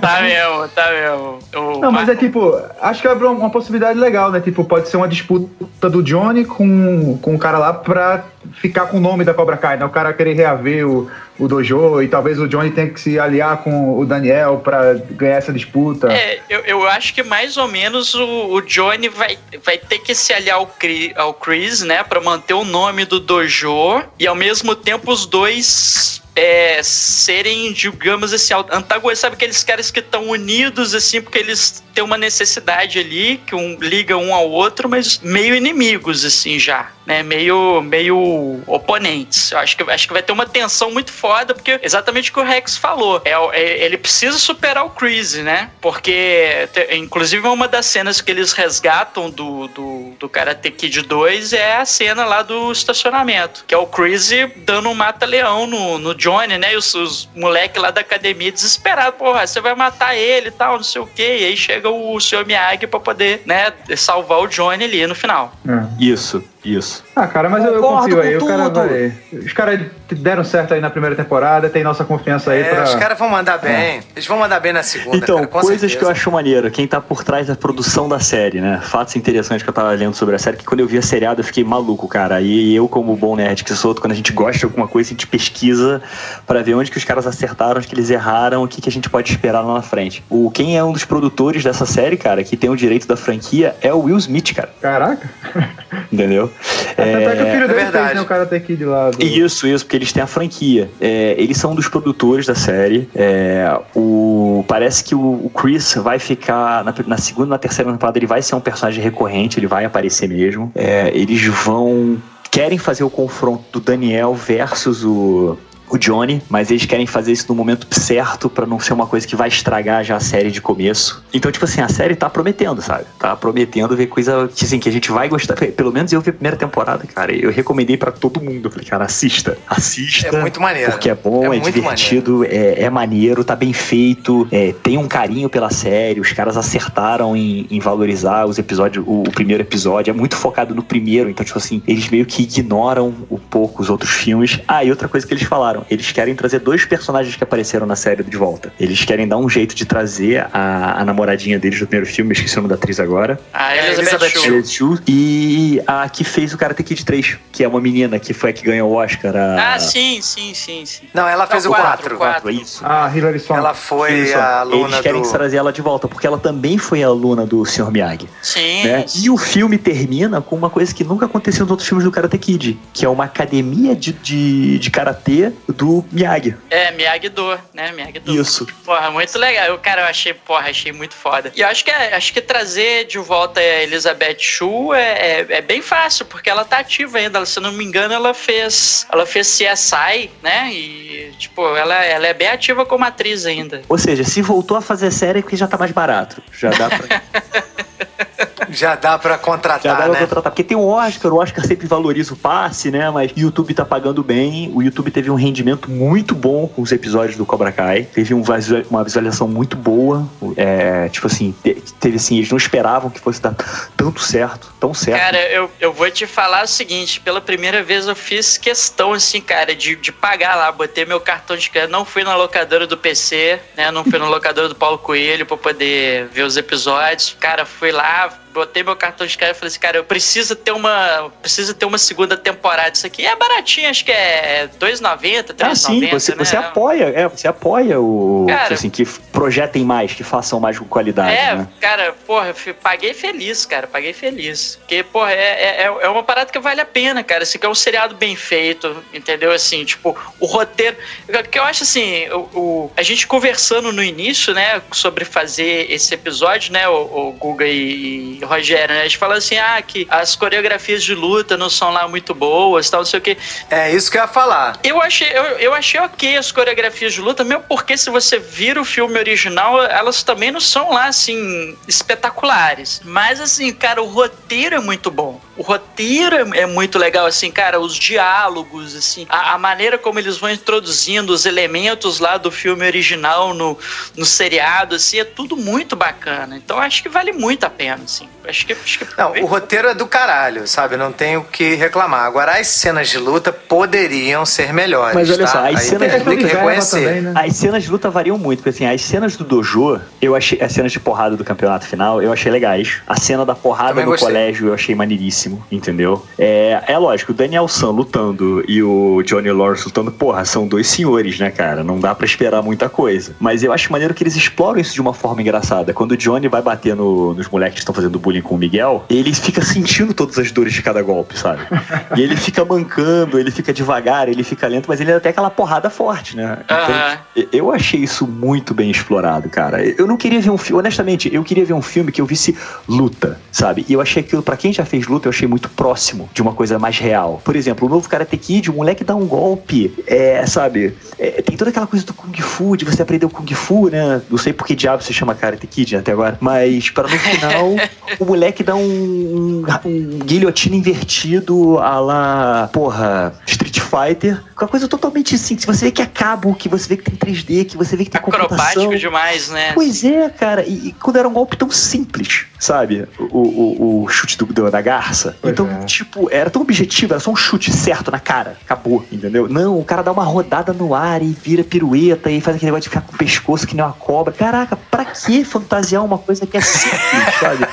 Tá mesmo, tá mesmo. O
Não, mas é tipo, acho que abre uma uma possibilidade legal, né? Tipo, pode ser uma disputa do Johnny com, com o cara lá pra ficar com o nome da Cobra Kai, né? O cara querer reaver o, o dojo e talvez o Johnny tenha que se aliar com o Daniel pra ganhar essa disputa.
É, eu, eu acho que mais ou menos o, o Johnny vai, vai ter que se aliar ao, Cri- ao Chris, né? Pra manter o nome do dojo e ao mesmo tempo os dois é, serem, digamos assim, antagonistas. Sabe aqueles caras que estão unidos, assim, porque eles têm uma necessidade ali, que um liga um ao outro, mas meio inimigos, assim, já. Né, meio, meio oponentes. Eu acho que, acho que vai ter uma tensão muito foda, porque exatamente o que o Rex falou. É, é- ele precisa superar o Chris, né? Porque, inclusive, uma das cenas que eles resgatam do, do, do Karate Kid 2 é a cena lá do estacionamento, que é o Chris dando um mata-leão no, no Johnny, né? E os, os moleques lá da academia desesperados, porra, você vai matar ele e tal, não sei o quê. E aí chega o Sr. Miyagi pra poder, né, salvar o Johnny ali no final.
É.
Isso, isso.
Ah, cara, mas eu, eu
Concordo
confio aí. cara vai. Os caras deram certo aí na primeira temporada, tem nossa confiança aí
É,
pra.
os caras vão mandar bem. Eles vão mandar bem na segunda.
Então,
cara, com
coisas
certeza.
que eu acho maneiro. Quem tá por trás da produção da série, né? Fatos interessantes que eu tava lendo sobre a série, que quando eu vi a seriada eu fiquei maluco, cara. E eu, como bom nerd que sou, quando a gente gosta de alguma coisa, a gente pesquisa pra ver onde que os caras acertaram, onde que eles erraram, o que, que a gente pode esperar lá na frente. O, quem é um dos produtores dessa série, cara, que tem o direito da franquia, é o Will Smith, cara.
Caraca.
Entendeu?
É que o filho
é verdade.
fez né, o Karate Kid lá. Do...
Isso, isso, porque eles têm a franquia. É, eles são dos produtores da série. É, o, parece que o, o Chris vai ficar na, na segunda e na terceira temporada, ele vai ser um personagem recorrente, ele vai aparecer mesmo. É, eles vão. Querem fazer o confronto do Daniel versus o. O Johnny, mas eles querem fazer isso no momento certo pra não ser uma coisa que vai estragar já a série de começo. Então, tipo assim, a série tá prometendo, sabe? Tá prometendo ver coisa que, assim, que a gente vai gostar. Pelo menos eu vi a primeira temporada, cara. Eu recomendei pra todo mundo. Eu falei, cara, assista. Assista.
É muito maneiro.
Porque é bom,
É
é, divertido, é, é maneiro, tá bem feito, é, tem um carinho pela série, os caras acertaram em, em valorizar os episódios, o, o primeiro episódio, é muito focado no primeiro, então, tipo assim, eles meio que ignoram um pouco os outros filmes. Ah, e outra coisa que eles falaram, eles querem trazer dois personagens que apareceram na série de volta. Eles querem dar um jeito de trazer a, a namoradinha deles do primeiro filme, esqueci o nome da atriz agora,
A
É,
Elizabeth,
Elizabeth
Shue.
E a que fez o Karate Kid 3, que é uma menina que foi a que ganhou o Oscar. A...
Ah, sim, sim, sim, sim.
Não, ela fez
Não,
o
quatro,
4.
quatro.
É isso.
Ah, Hilary Swank.
Ela foi a aluna
Eles querem
do...
trazer ela de volta, porque ela também foi aluna do Sr. Miyagi.
Sim.
Né? E o filme termina com uma coisa que nunca aconteceu nos outros filmes do Karate Kid, que é uma academia de, de, de karatê do Miyagi.
É, Miyagi-Do, né? Miyagi-Do.
Isso.
Porra, muito legal. Eu, cara, eu achei, porra, achei muito foda. E eu acho que, é- acho que trazer de volta a Elizabeth Shue é, é, é bem fácil, porque ela tá ativa ainda. Se eu não me engano, ela fez. Ela fez CSI, né? E, tipo, ela, ela é bem ativa como atriz ainda.
Ou seja, se voltou a fazer série é porque já tá mais barato. Já dá pra,
Já dá pra
já
contratar,
dá pra
né?
contratar. Porque tem o Oscar, o Oscar sempre valoriza o passe, né? Mas o YouTube tá pagando bem. O YouTube teve um rendimento muito bom com os episódios do Cobra Kai. Teve um uma visualização muito boa. É, tipo assim, te- teve assim, eles não esperavam que fosse dar tanto certo, tão certo.
Cara, eu, eu vou te falar o seguinte: pela primeira vez eu fiz questão, assim, cara, de, de pagar lá, botei meu cartão de crédito. Não fui na locadora do PC, né? Não fui na locadora do Paulo Coelho pra poder ver os episódios. Cara, fui lá, have botei meu cartão de crédito e falei assim, cara, eu preciso ter uma. Preciso ter uma segunda temporada. Isso aqui é baratinho, acho que é R$2,90, R$3,90.
Ah, sim, você,
né?
você apoia, é, você apoia o.
Cara-
assim, que projetem mais, que façam mais com qualidade,
É,
né?
cara, porra, eu paguei feliz, cara, paguei feliz. Porque, porra, é, é, é uma parada que vale a pena, cara. Esse aqui é um seriado bem feito, entendeu? Assim, tipo, o roteiro. Que eu acho assim, o, o- a gente conversando no início, né, sobre fazer esse episódio, né, o, o Guga e, e Rogério, né? A gente falou assim, ah, que as coreografias de luta não são lá muito boas, tal, não sei o quê.
É isso que eu ia falar.
Eu achei, eu, eu achei ok as coreografias de luta, mesmo porque se você vira o filme original, elas também não são lá, assim, espetaculares. Mas, assim, cara, o roteiro é muito bom. O roteiro é, é muito legal, assim, cara, os diálogos, assim, a, a maneira como eles vão introduzindo os elementos lá do filme original no, no seriado, assim, é tudo muito bacana. Então, acho que vale muito a pena, assim. Acho que... Acho que
Não, o roteiro é do caralho, sabe? Não tenho o que reclamar. Agora, as cenas de luta poderiam ser melhores.
Mas olha
tá?
só, as
Aí
cenas
tem,
de
tem que
luta
reconhecer.
também, né?
As cenas de luta variam muito, porque assim, as cenas do dojo, eu achei. As cenas de porrada do campeonato final, eu achei legais. A cena da porrada
Também
no
gostei.
colégio eu achei maneiríssimo, entendeu? É, é lógico, o Daniel San lutando e o Johnny Lawrence lutando, porra, são dois senhores, né, cara? Não dá pra esperar muita coisa. Mas eu acho maneiro que eles exploram isso de uma forma engraçada. Quando o Johnny vai bater no- nos moleques que estão fazendo bullying com o Miguel, ele fica sentindo todas as dores de cada golpe, sabe? e ele fica mancando, ele fica devagar, ele fica lento, mas ele dá até aquela porrada forte, né? Então, eu achei isso muito bem explorado, cara. Eu não queria ver um filme, honestamente, eu queria ver um filme que eu visse luta, sabe? E eu achei aquilo, pra quem já fez luta, eu achei muito próximo de uma coisa mais real. Por exemplo, o novo Karate Kid, o moleque dá um golpe, é, sabe? É, tem toda aquela coisa do Kung Fu, de você aprender o Kung Fu, né? Não sei por que diabo se chama Karate Kid até agora, mas para no final, o moleque dá um, um, um guilhotina invertido a lá, porra, Street Fighter, com a coisa totalmente assim, que você vê que é cabo, que você vê que tem 3D, que você vê que tem computação.
Acrobático demais, né?
Pois é, cara, e, e quando era um golpe tão simples, sabe? O, o, o chute do, da garça.
Pois
então,
é.
tipo, era tão objetivo, era só um chute certo na cara. Acabou, entendeu? Não, o cara dá uma rodada no ar e vira pirueta e faz aquele negócio de ficar com o pescoço que nem uma cobra. Caraca, pra que fantasiar uma coisa que é simples, sabe?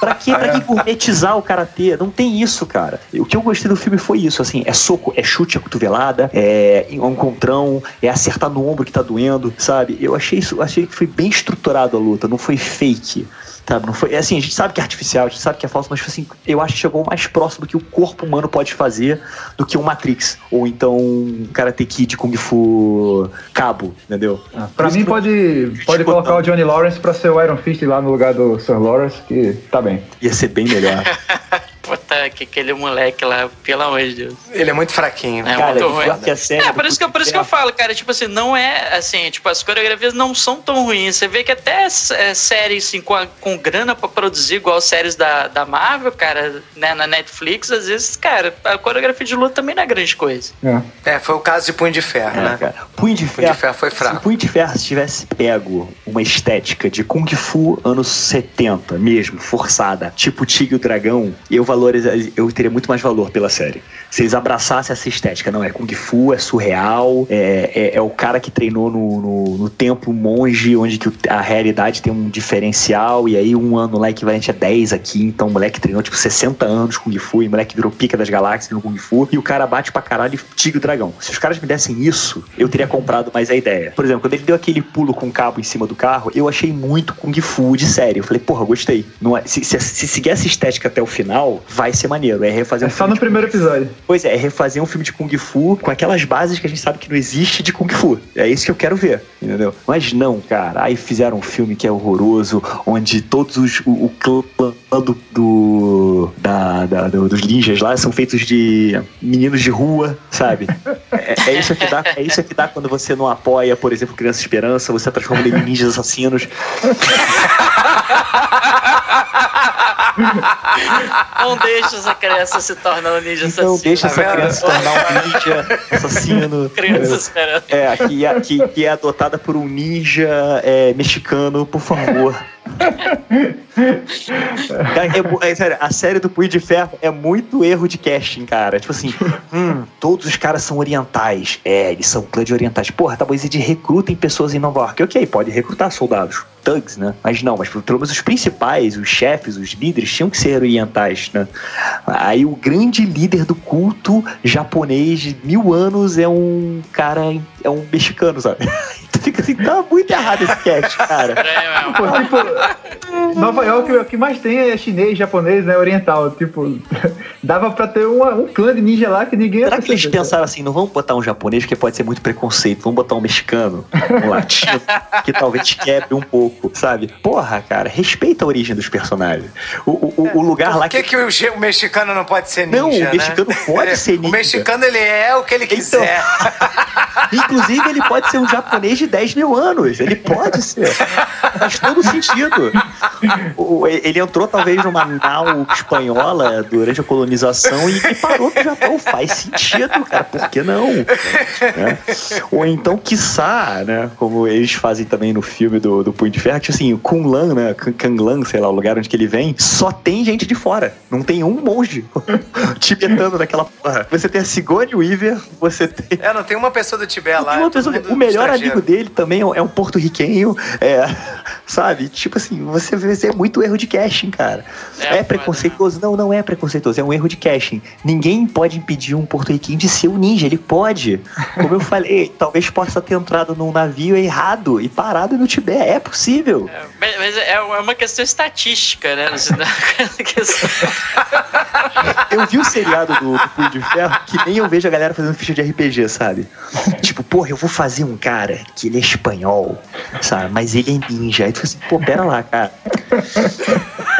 Pra que, pra que gourmetizar o karatê? Não tem isso, cara. O que eu gostei do filme foi isso, assim, é soco, é chute, é cotovelada, é um encontrão, é acertar no ombro que tá doendo, sabe? Eu achei isso, achei que foi bem estruturado a luta, não foi fake. Sabe, não foi, assim, a gente sabe que é artificial, a gente sabe que é falso, mas assim, eu acho que chegou mais próximo do que o corpo humano pode fazer do que um Matrix, ou então um Karate Kid Kung Fu Cabo, entendeu?
Ah, Pra mim, pode, pode
botão.
colocar o Johnny Lawrence pra ser o Iron Fist lá no lugar do Sir Lawrence, que tá bem.
Ia ser bem melhor.
Puta, que aquele moleque lá, pelo amor de Deus.
Ele é muito fraquinho.
É
cara,
muito ruim.
a série
É, por isso, que, eu- por isso que eu falo, cara, tipo assim, não é assim, tipo, as coreografias não são tão ruins. Você vê que até é, séries assim, com, a- com grana pra produzir, igual séries da, da Marvel, cara, né, na Netflix, às vezes, cara, a coreografia de luta também não é grande coisa.
É.
É, foi o caso de Punho de Ferro,
É,
né?
cara. Punho de
Punho
Ferro.
de Ferro foi
Se o
fraco.
Punho de Ferro tivesse pego uma estética de Kung Fu anos 70 mesmo, forçada, tipo Tigre e o Dragão, eu valoriza, eu teria muito mais valor pela série. Se eles abraçassem essa estética, não, é Kung Fu, é surreal, é, é, é o cara que treinou no, no, no templo monge, onde que a realidade tem um diferencial, e aí um ano lá equivalente a 10 aqui, então o moleque treinou tipo 60 anos Kung Fu, e o moleque virou pica das galáxias no Kung Fu, e o cara bate pra caralho e Tigre o Dragão. Se os caras me dessem isso, eu teria comprado mais a ideia. Por exemplo, quando ele deu aquele pulo com o cabo em cima do carro, eu achei muito Kung Fu de série. Eu falei, porra, gostei. Não é, se, se, se seguir essa estética até o final, vai ser maneiro. É refazer
É
um
só
filme
no primeiro episódio.
Pois é, é refazer um filme de Kung Fu com aquelas bases que a gente sabe que não existe de Kung Fu. É isso que eu quero ver, entendeu? Mas não, cara. Aí fizeram um filme que é horroroso, onde todos os. O, o clã do. do da, da- do- dos ninjas lá são feitos de meninos de rua, sabe? É, é isso que dá, é isso que dá quando você não apoia, por exemplo, Criança Esperança, você transforma ele em ninjas assassinos.
Não deixa essa criança se tornar um ninja
Então
assassino.
deixa essa
Tá
criança se tornar um ninja assassino.
Criança esperando.
É, que é, que, que é adotada por um ninja é, mexicano, por favor. Cara, é é sério, a série do Punho de Ferro é muito erro de casting, cara. Tipo assim, hum, todos os caras são orientais. É, eles são clã de orientais. Porra, tá bom, eles recrutem pessoas em Nova York. Ok, pode recrutar soldados. Thugs, né? Mas não, mas pelo menos os principais, os chefes, os líderes, tinham que ser orientais, né? Aí o grande líder do culto japonês de mil anos é um cara, é um mexicano, sabe? Tu fica assim, tá muito errado esse cast, cara.
É, mesmo.
Pô, tipo, Nova York o que mais tem é chinês, japonês, né? Oriental. Tipo, dava pra ter uma- um clã de ninja lá que ninguém
Será que eles pensaram assim, não vamos botar um japonês, porque pode ser muito preconceito, vamos botar um mexicano, um latino, que talvez quebre um pouco, sabe? Porra, cara, respeita a origem dos personagens. O, o- o- o lugar lá
Por que, que o, o mexicano não pode ser ninja,
Não, o
né?
mexicano pode ser
O
ninja.
mexicano, ele é o que ele
Então,
quiser.
Inclusive, ele pode ser um japonês de 10 mil anos. Ele pode ser. Faz todo sentido. O- Ele entrou, talvez, numa nau espanhola durante a colonização e, e parou no Japão. Faz sentido, cara. Por que não? Né? Ou então, quiçá, né? Como eles fazem também no filme do, do Punho de Ferro, tipo assim, o Kunlan, né? Kan- Kanglan, sei lá, o lugar onde que ele vem, só tem gente de fora. Não tem um monge tibetano naquela porra. Você tem a Sigourney Weaver, você tem
É, não tem uma pessoa do Tibete lá. é
pessoa- o melhor amigo dele também é um- é um porto-riquenho, é, sabe? Tipo assim, você vê é muito erro de casting, cara.
É,
É, preconceituoso? Não, não é preconceituoso, é um erro de casting. Ninguém pode impedir um porto-riquenho de ser um ninja, ele pode. Como eu falei, talvez possa ter entrado num navio errado e parado no Tibete, é possível.
É, Mas, mas é uma questão estatística, né? É questão-
Eu vi o seriado do, do Punho de Ferro que nem eu vejo a galera fazendo ficha de RPG, sabe? Tipo, porra, eu vou fazer um cara que ele é espanhol, sabe? Mas ele é ninja. Aí tu fica assim, pô, pera lá, cara.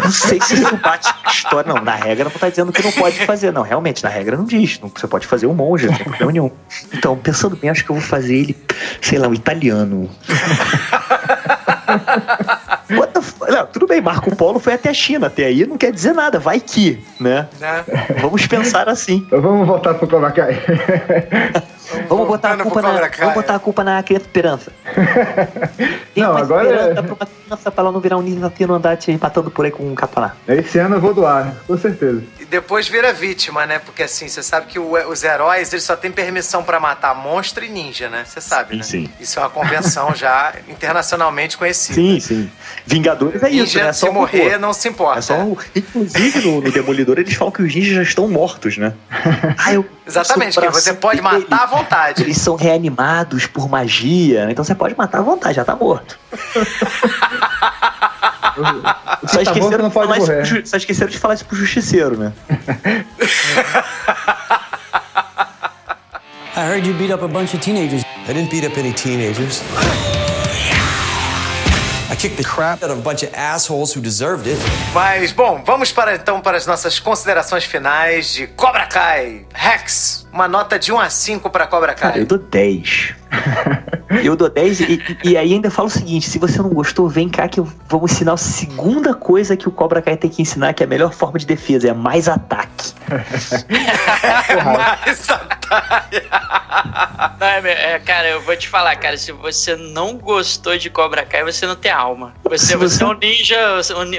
Não sei se isso bate com a história. Não, na regra não tá dizendo que não pode fazer. Não, realmente, na regra não diz. Não, você pode fazer um monge, não tem problema nenhum. Então, pensando bem, acho que eu vou fazer ele, sei lá, um italiano. What the f- Não, tudo bem, Marco Polo foi até a China. Até aí não quer dizer nada. Vai que, né?
Né?
Vamos pensar assim.
Vamos voltar pro Cobra Kai.
Vamos
Vamos botar, a culpa na, vamos botar a culpa na criança esperança. Tem
não, agora é...
pra uma criança pra ela não virar um ninja no andar te empatando por aí com um capa
Esse ano eu vou doar, com certeza.
Depois vira vítima, né? Porque assim, você sabe que o, os heróis, eles só têm permissão pra matar monstro e ninja, né? Você sabe, sim, né? Sim. Isso é uma convenção já internacionalmente conhecida.
Sim, sim. Vingadores é isso, né?
Se só morrer, não se importa. É
só um... Inclusive, no, no Demolidor, eles falam que os ninjas já estão mortos, né?
ah, eu Exatamente, que você pode matar à vontade.
Eles são reanimados por magia, então você pode matar à vontade, já tá morto. só, tá esqueceram não pode morrer. Pro, só esqueceram de falar isso pro justiceiro, né? I heard you beat up a bunch of teenagers. I didn't beat up any teenagers.
I kicked the crap out of a bunch of assholes who deserved it. Mas, bom, vamos para então para as nossas considerações finais de Cobra Kai. Rex, uma nota de 1 a 5 para Cobra Kai.
Cara, eu dou 10. eu dou 10 e, e, aí ainda falo o seguinte: se você não gostou, vem cá que eu vou ensinar a segunda coisa que o Cobra Kai tem que ensinar, que é a melhor forma de defesa, é mais ataque.
mais ataque. não, é, é, cara, eu vou te falar, cara, se você não gostou de Cobra Kai, você não tem alma. Você, você é um ninja,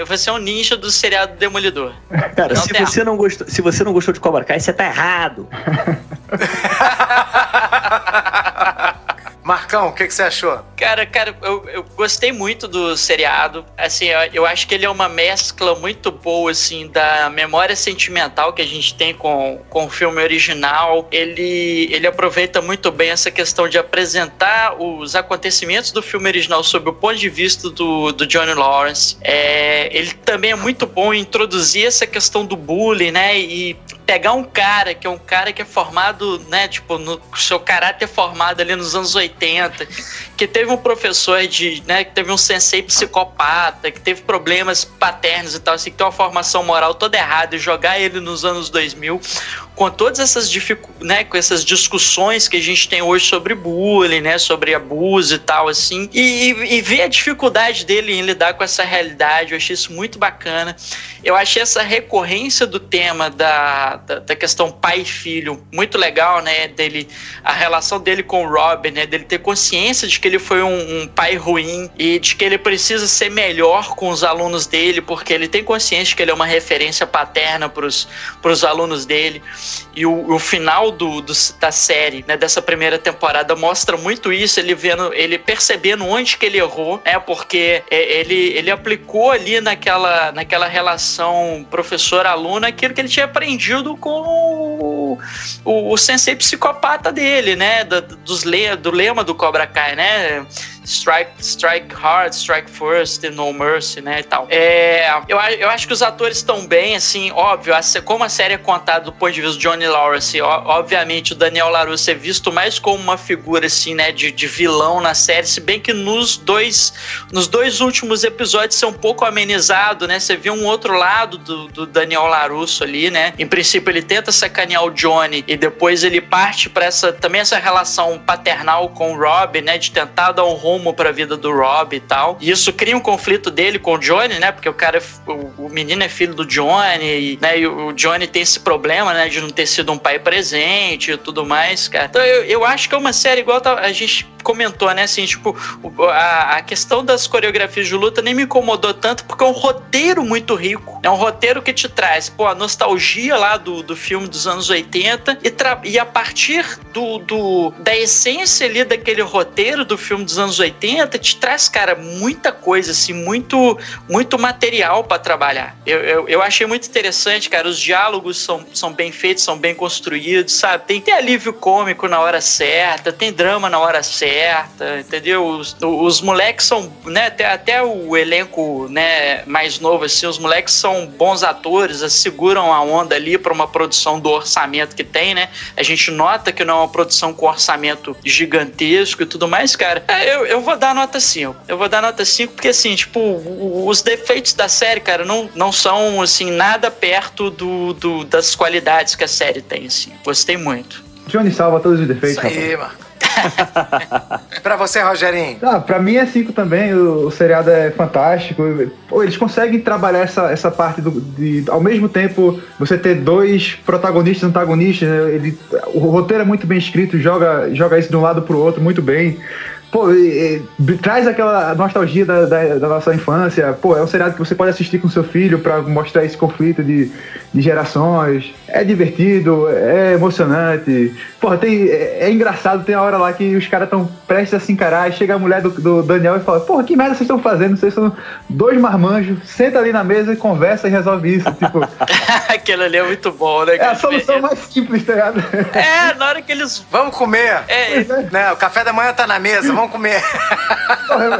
você é um ninja do seriado Demolidor.
Cara, se você, não gostou, se você não gostou de Cobra Kai, você tá errado.
Marcão, o que, que, você achou?
Cara, cara, eu, eu gostei muito do seriado. Assim, eu, eu, acho que ele é uma mescla muito boa, assim, da memória sentimental que a gente tem com, com o filme original. Ele, ele aproveita muito bem essa questão de apresentar os acontecimentos do filme original sob o ponto de vista do, do Johnny Lawrence. É, ele também é muito bom em introduzir essa questão do bullying, né? E pegar um cara que é um cara que é formado, né, tipo, no seu caráter formado ali nos anos 80, que teve um professor de, né, que teve um sensei psicopata, que teve problemas paternos e tal, assim, que tem uma formação moral toda errada e jogar ele nos anos 2000 com todas essas né, com essas discussões que a gente tem hoje sobre bullying, né, sobre abuso e tal, assim, e, e ver a dificuldade dele em lidar com essa realidade, eu achei isso muito bacana. Eu achei essa recorrência do tema da, da, da questão pai e filho muito legal, né, dele, a relação dele com o Rob, né, dele ter consciência de que ele foi um, um pai ruim e de que ele precisa ser melhor com os alunos dele, porque ele tem consciência de que ele é uma referência paterna para os alunos dele. E o, o final do, do, da série, né, dessa primeira temporada, mostra muito isso, ele vendo, ele percebendo onde que ele errou, é porque ele, ele aplicou ali naquela, naquela relação professor-aluno aquilo que ele tinha aprendido com o, o, o sensei psicopata dele, né? Do, dos, do lema do Cobra Kai, né? Strike, strike hard, strike first no mercy, né, e tal. É, eu, eu acho que os atores estão bem, assim, óbvio, como a série é contada do ponto de vista de Johnny Lawrence, obviamente o Daniel LaRusso é visto mais como uma figura, assim, né, de, de vilão na série, se bem que nos dois, nos dois últimos episódios é um pouco amenizado, né, você vê um outro lado do, do Daniel LaRusso ali, né, em princípio ele tenta sacanear o Johnny e depois ele parte para essa, também essa relação paternal com o Rob, né, de tentar dar um rumo rumo pra vida do Rob e tal. E isso cria um conflito dele com o Johnny, né? Porque o cara, o, o menino é filho do Johnny, e, né? E o Johnny tem esse problema, né? De não ter sido um pai presente e tudo mais, cara. Então eu, eu acho que é uma série igual a gente comentou, né? Assim, tipo, a, a questão das coreografias de luta nem me incomodou tanto porque é um roteiro muito rico. É um roteiro que te traz, pô, a nostalgia lá do, do filme dos anos 80 e, e a partir do, do, da essência ali daquele roteiro do filme dos anos 80 te traz, cara, muita coisa, assim, muito, muito material para trabalhar. Eu, eu, eu, achei muito interessante, cara. Os diálogos são, são bem feitos, são bem construídos, sabe? Tem, tem alívio cômico na hora certa, tem drama na hora certa, entendeu? Os, os moleques são, né, até, até o elenco, né, mais novo, assim, os moleques são bons atores, seguram a onda ali para uma produção do orçamento que tem, né? A gente nota que não é uma produção com orçamento gigantesco e tudo mais, cara. É, eu, eu vou dar nota 5. Eu vou dar nota 5 porque, assim, tipo, os defeitos da série, cara, não, não são, assim, nada perto do, do das qualidades que a série tem, assim. Gostei muito.
Johnny salva todos os defeitos.
Isso aí, mano. pra você, Rogerinho?
Ah, pra mim é 5 também, o, o, seriado é fantástico. Pô, eles conseguem trabalhar essa, essa parte do, de, ao mesmo tempo, você ter dois protagonistas antagonistas, né? Ele, o roteiro é muito bem escrito, joga, joga isso de um lado pro outro muito bem. Pô, e, e, traz aquela nostalgia da, da, da, nossa infância. Pô, é um seriado que você pode assistir com seu filho para mostrar esse conflito de, de gerações. É divertido, é emocionante. Pô, tem, é, é engraçado, tem a hora lá que os caras estão prestes a se encarar e chega a mulher do, do Daniel e fala: Porra, que merda vocês estão fazendo? Vocês são dois marmanjos, senta ali na mesa e conversa e resolve isso. Tipo,
Aquele ali é muito bom, né?
É a solução mais simples, tá ligado?
É, na hora que eles.
Vamos comer!
É,
é. Né, o café da manhã tá na mesa, vamos comer.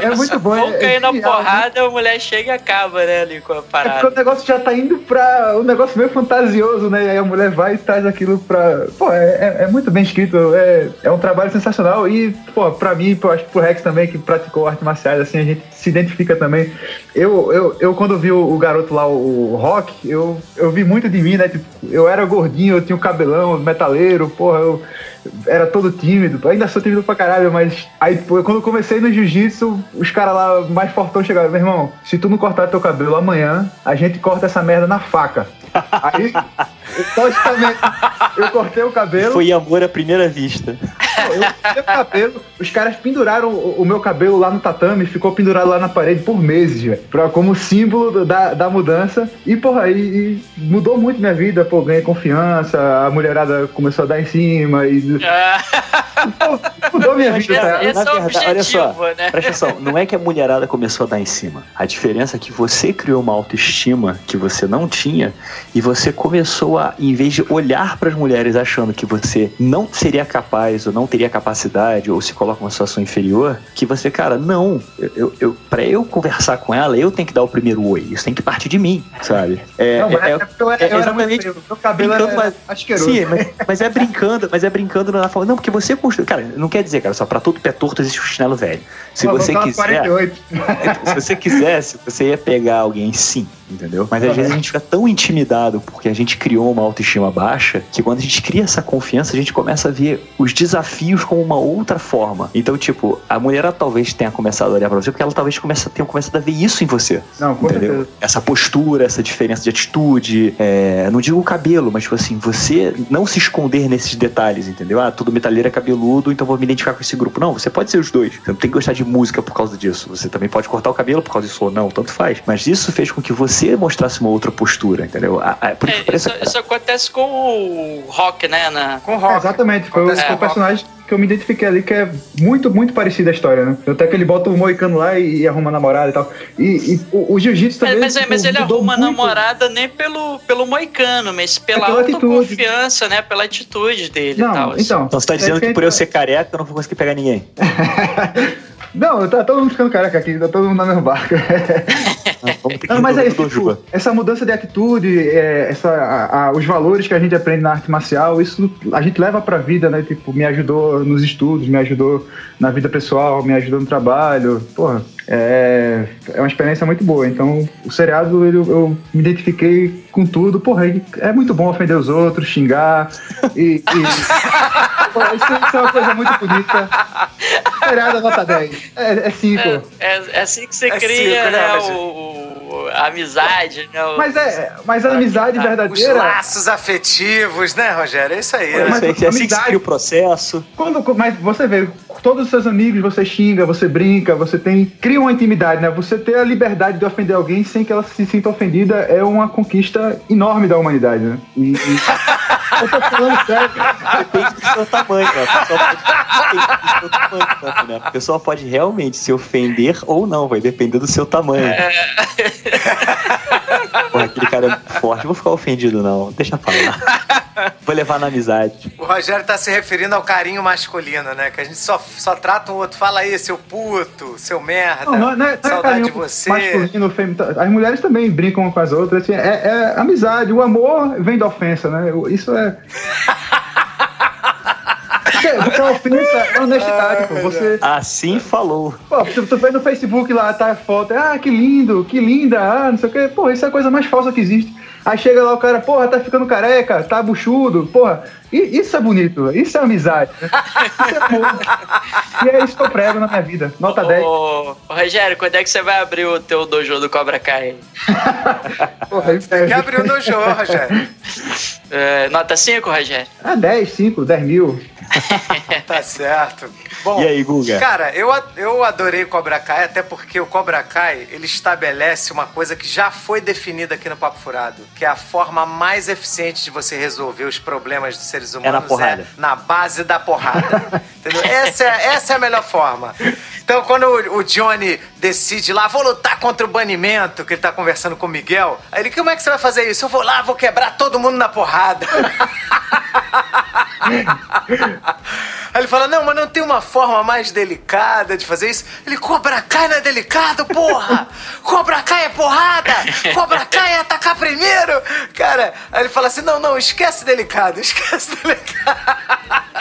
é, é, muito bom.
Vão
é,
cair na
né?
porrada, a mulher chega e acaba, né, ali com a parada.
É porque o negócio já tá indo pra um negócio meio fantasioso, né? E aí a mulher vai e traz aquilo pra. Pô, é, é muito bem escrito, é, é um trabalho sensacional. E, pô, pra mim, pô, acho que pro Rex também, que praticou artes marciais, assim, a gente se identifica também. Eu, eu, eu quando vi o, o garoto lá, o, o Rock, eu, eu vi muito de mim, né? Tipo, eu era gordinho, eu tinha um cabelão, metaleiro, porra, eu era todo tímido. Ainda sou tímido pra caralho, mas aí quando eu comecei no jiu-jitsu, os caras lá mais fortão chegaram, meu irmão, se tu não cortar teu cabelo amanhã, a gente corta essa merda na faca. Aí, logicamente, eu cortei o cabelo.
Foi amor à primeira vista.
Eu cortei o cabelo, os caras penduraram o, o, meu cabelo lá no tatame, ficou pendurado lá na parede por meses, velho. Como símbolo da, da mudança. E, porra, e, e mudou muito minha vida, pô, ganhei confiança, a mulherada começou a dar em cima e. pô, mudou minha vida,
cara. Esse
na
é verdade, olha só, né?
presta atenção, não é que a mulherada começou a dar em cima. A diferença é que você criou uma autoestima que você não tinha e você começou a, em vez de olhar para as mulheres achando que você não seria capaz ou não teria capacidade ou se coloca numa situação inferior, que você, cara, não, eu, eu, para eu conversar com ela, eu tenho que dar o primeiro oi, isso tem que partir de mim, sabe?
É, não, é, é, eu, é, eu exatamente. Era meu cabelo era mas.
Sim, mas, mas, é brincando, mas é brincando na forma. Não, porque você construiu. Cara, não quer dizer, cara, só pra todo pé torto existe um chinelo velho. Se você quiser. se você quisesse, você ia pegar alguém sim entendeu? Mas às vezes a gente fica tão intimidado porque a gente criou uma autoestima baixa que quando a gente cria essa confiança, a gente começa a ver os desafios como uma outra forma. Então, tipo, a mulher talvez tenha começado a olhar pra você porque ela talvez comece, tenha começado a ver isso em você.
Não, com entendeu? Certeza.
Essa postura, essa diferença de atitude. É, não digo o cabelo, mas tipo assim, você não se esconder nesses detalhes, entendeu? Ah, todo metaleiro é cabeludo, então vou me identificar com esse grupo. Não, você pode ser os dois. Você não tem que gostar de música por causa disso. Você também pode cortar o cabelo por causa disso ou não, tanto faz. Mas isso fez com que você você mostrasse uma outra postura, entendeu? A, a,
por, é, isso, isso, acontece com o Rock, né? Na...
Com o Rock. É, exatamente, foi, o, personagem que eu me identifiquei ali, que é muito, muito parecida a história, né? Até que ele bota o moicano lá e, e arruma namorada e tal. E, e o, o jiu-jitsu também.
É, mas, é, mas ele arruma muito. namorada nem pelo, pelo moicano, mas pela, é pela autoconfiança, né? Pela atitude dele
Não,
e tal.
Então, assim.
então você tá dizendo que por eu ser careca eu não vou conseguir pegar ninguém.
Não, tá todo mundo ficando careca aqui, tá todo mundo na mesma barca. Não, mas é isso, tipo, essa mudança de atitude, é, essa, a, a, os valores que a gente aprende na arte marcial, isso a gente leva pra vida, né? Tipo, me ajudou nos estudos, me ajudou na vida pessoal, me ajudou no trabalho. Porra, é, é uma experiência muito boa. Então, o seriado, eu, eu me identifiquei com tudo. Porra, é muito bom ofender os outros, xingar e... e... Pô, isso, isso, é uma coisa muito bonita. Seriado nota 10. É 5. É,
é, é, assim que você é cria cinco, né, né o, a amizade, né? O,
mas, é, mas a amizade a, verdadeira.
Os laços afetivos, né, Rogério? É isso aí.
Né? Mas, é assim amizade, o processo.
Quando, mas você vê, todos os seus amigos, você xinga, você brinca, você tem. Cria uma intimidade, né? Você ter a liberdade de ofender alguém sem que ela se sinta ofendida é uma conquista enorme da humanidade, né? E, e... Eu tô falando sério.
Depende do seu tamanho, né? A pessoa pode, do seu tamanho, né? A pessoa pode realmente se ofender ou não, vai depender do seu tamanho. É. Porra, aquele cara é forte, vou ficar ofendido, não. Deixa eu falar. Vou levar na amizade.
O Rogério tá se referindo ao carinho masculino, né? Que a gente só, só trata um outro. Fala aí, seu puto, seu merda. Não, não, não é, saudade de você.
Masculino, As mulheres também brincam com as outras. Assim, é, é amizade. O amor vem da ofensa, né? Isso é. Porque, a ofensa é honestidade, pô. Você,
Assim falou.
pô, tu, tu vê no Facebook lá, tá a foto, ah, que lindo, que linda, ah, não sei o quê. Pô, isso é a coisa mais falsa que existe. Aí chega lá o cara, porra, tá ficando careca, tá buchudo, porra. I- isso é bonito, isso é amizade. Né? Isso é amor. E é isso que eu prego na minha vida. Nota 10.
Ô, ô, Rogério, quando é que você vai abrir o teu dojo do Cobra Kai?
Porra, é,
Que abriu no jogo, Rogério.
É, nota 5, Rogério?
Ah, 10, 5, 10 mil.
Tá certo. Bom,
E aí, Guga?
Cara, eu, eu adorei Cobra Kai, até porque o Cobra Kai, ele estabelece uma coisa que já foi definida aqui no Papo Furado, que é a forma mais eficiente de você resolver os problemas dos seres humanos
na porrada.
na base da porrada. Entendeu? Essa é, essa é a melhor forma. Então, quando o, o Johnny decide lá, vou lutar contra o banimento, que ele tá conversando com o Miguel, aí ele, como é que você vai fazer isso? Eu vou lá, vou quebrar todo mundo na porrada. Aí ele fala, não, mas não tem uma forma mais delicada de fazer isso? Ele, Cobra Kai não é delicado, porra! Cobra Kai é porrada! Cobra Kai é atacar primeiro! Cara, aí ele fala assim, não, não, esquece delicado, esquece delicado.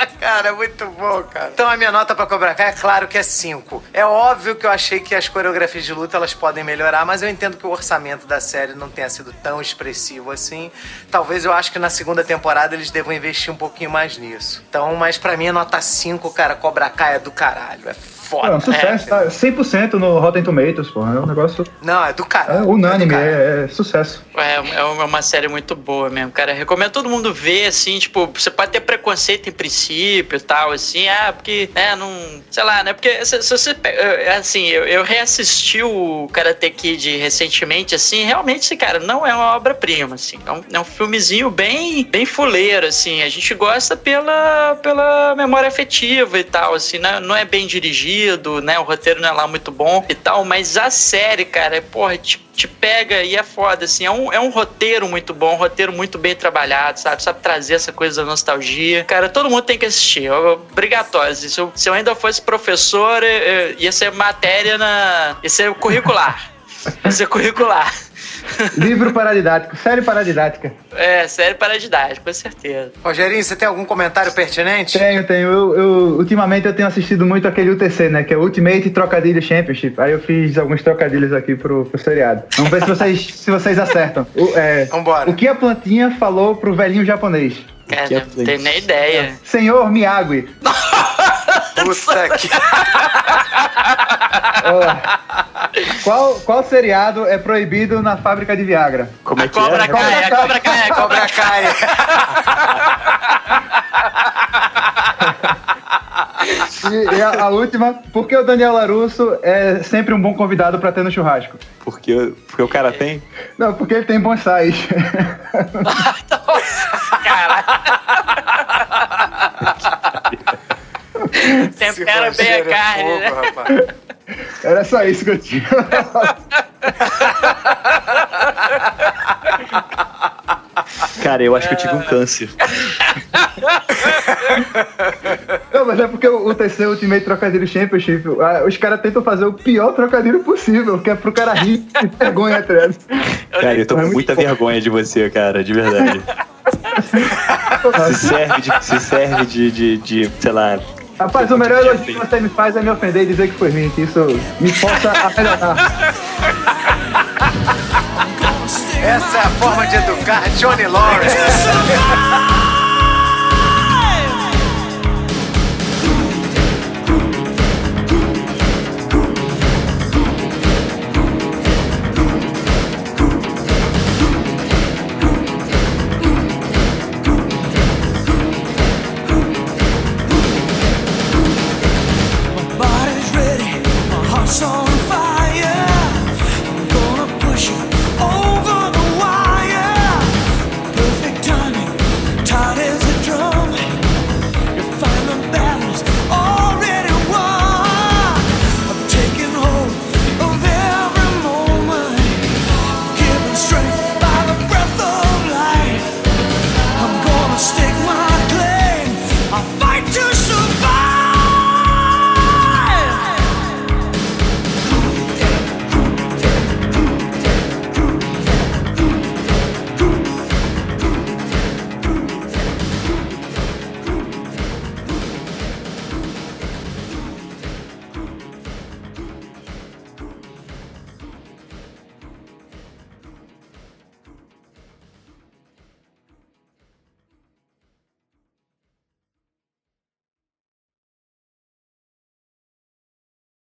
Cara, é muito bom, cara. Então a minha nota pra Cobra Kai é claro que é 5. É óbvio que eu achei que as coreografias de luta elas podem melhorar, mas eu entendo que o orçamento da série não tenha sido tão expressivo assim. Talvez eu acho que na segunda temporada eles devam investir um pouquinho mais nisso. Então, mas pra mim nota 5, cara. Cobra Kai é do caralho. É foda.
É um sucesso, tá? 100% no Rotten Tomatoes, porra. É um negócio
Não, é do
é
caralho.
unânime,
do caralho.
é, é sucesso.
É, é uma série muito boa mesmo, cara. Recomendo todo mundo ver, assim, tipo, você pode ter preconceito em princípio e tal, assim, ah, porque, né, não. Sei lá, né? Porque se, se você. é, Assim, eu, eu reassisti o Karate Kid recentemente, assim, realmente, esse cara não é uma obra-prima, assim. É um, é um filmezinho bem, bem fuleiro, assim. A gente gosta pela, pela memória afetiva e tal, assim, não, não é bem dirigido, né? O roteiro não é lá muito bom e tal, mas a série, cara, porra, te, te pega e é foda, assim. É um, é um roteiro muito bom, um roteiro muito bem trabalhado, sabe? Sabe trazer essa coisa da nostalgia. Cara, todo mundo tem que assistir. Eu- Obrigatório. assim, Se eu, se eu ainda fosse professor, eh, eh, ia ser matéria na. ia ser curricular. ia ser curricular.
Livro paradidático, série paradidática.
É, série paradidática, com certeza.
Rogerinho, você tem algum comentário pertinente?
Tenho, tenho. Eu, eu- ultimamente eu tenho assistido muito aquele UTC, né? Que é o Ultimate Trocadilho Championship. Aí eu fiz alguns trocadilhos aqui pro, pro seriado. Vamos ver se vocês, se vocês acertam. O, é,
Vambora.
o que a plantinha falou pro velhinho japonês?
Cara,
é
não tenho nem ideia.
Senhor Miyagi.
Puta que...
Ó, qual, qual seriado é proibido na fábrica de Viagra?
Como é que
cobra
é?
cai, a cobra cai, a cobra
Kai.
E, e a, a última, por que o Daniel Larusso é sempre um bom convidado pra ter no churrasco?
Porque, porque o cara tem.
Não, porque ele tem bonsais.
Cara. Tempera bem a
é
carne, né?
fogo, rapaz.
Era só isso que eu tinha.
Cara, eu acho que eu tive um câncer.
Não, mas é porque o o TC Ultimate Trocadilho Championship, os caras tentam fazer o pior trocadilho possível, que é pro cara rir e vergonha atrás.
Cara, eu tô
É
com
muito
muita
bom.
vergonha de você, cara, de verdade. Se serve de, se serve de, de, de sei lá.
Rapaz, o melhor elogio que você me faz é me ofender e dizer que foi mim, que isso me força a melhorar.
Essa é a forma de educar Johnny Lawrence.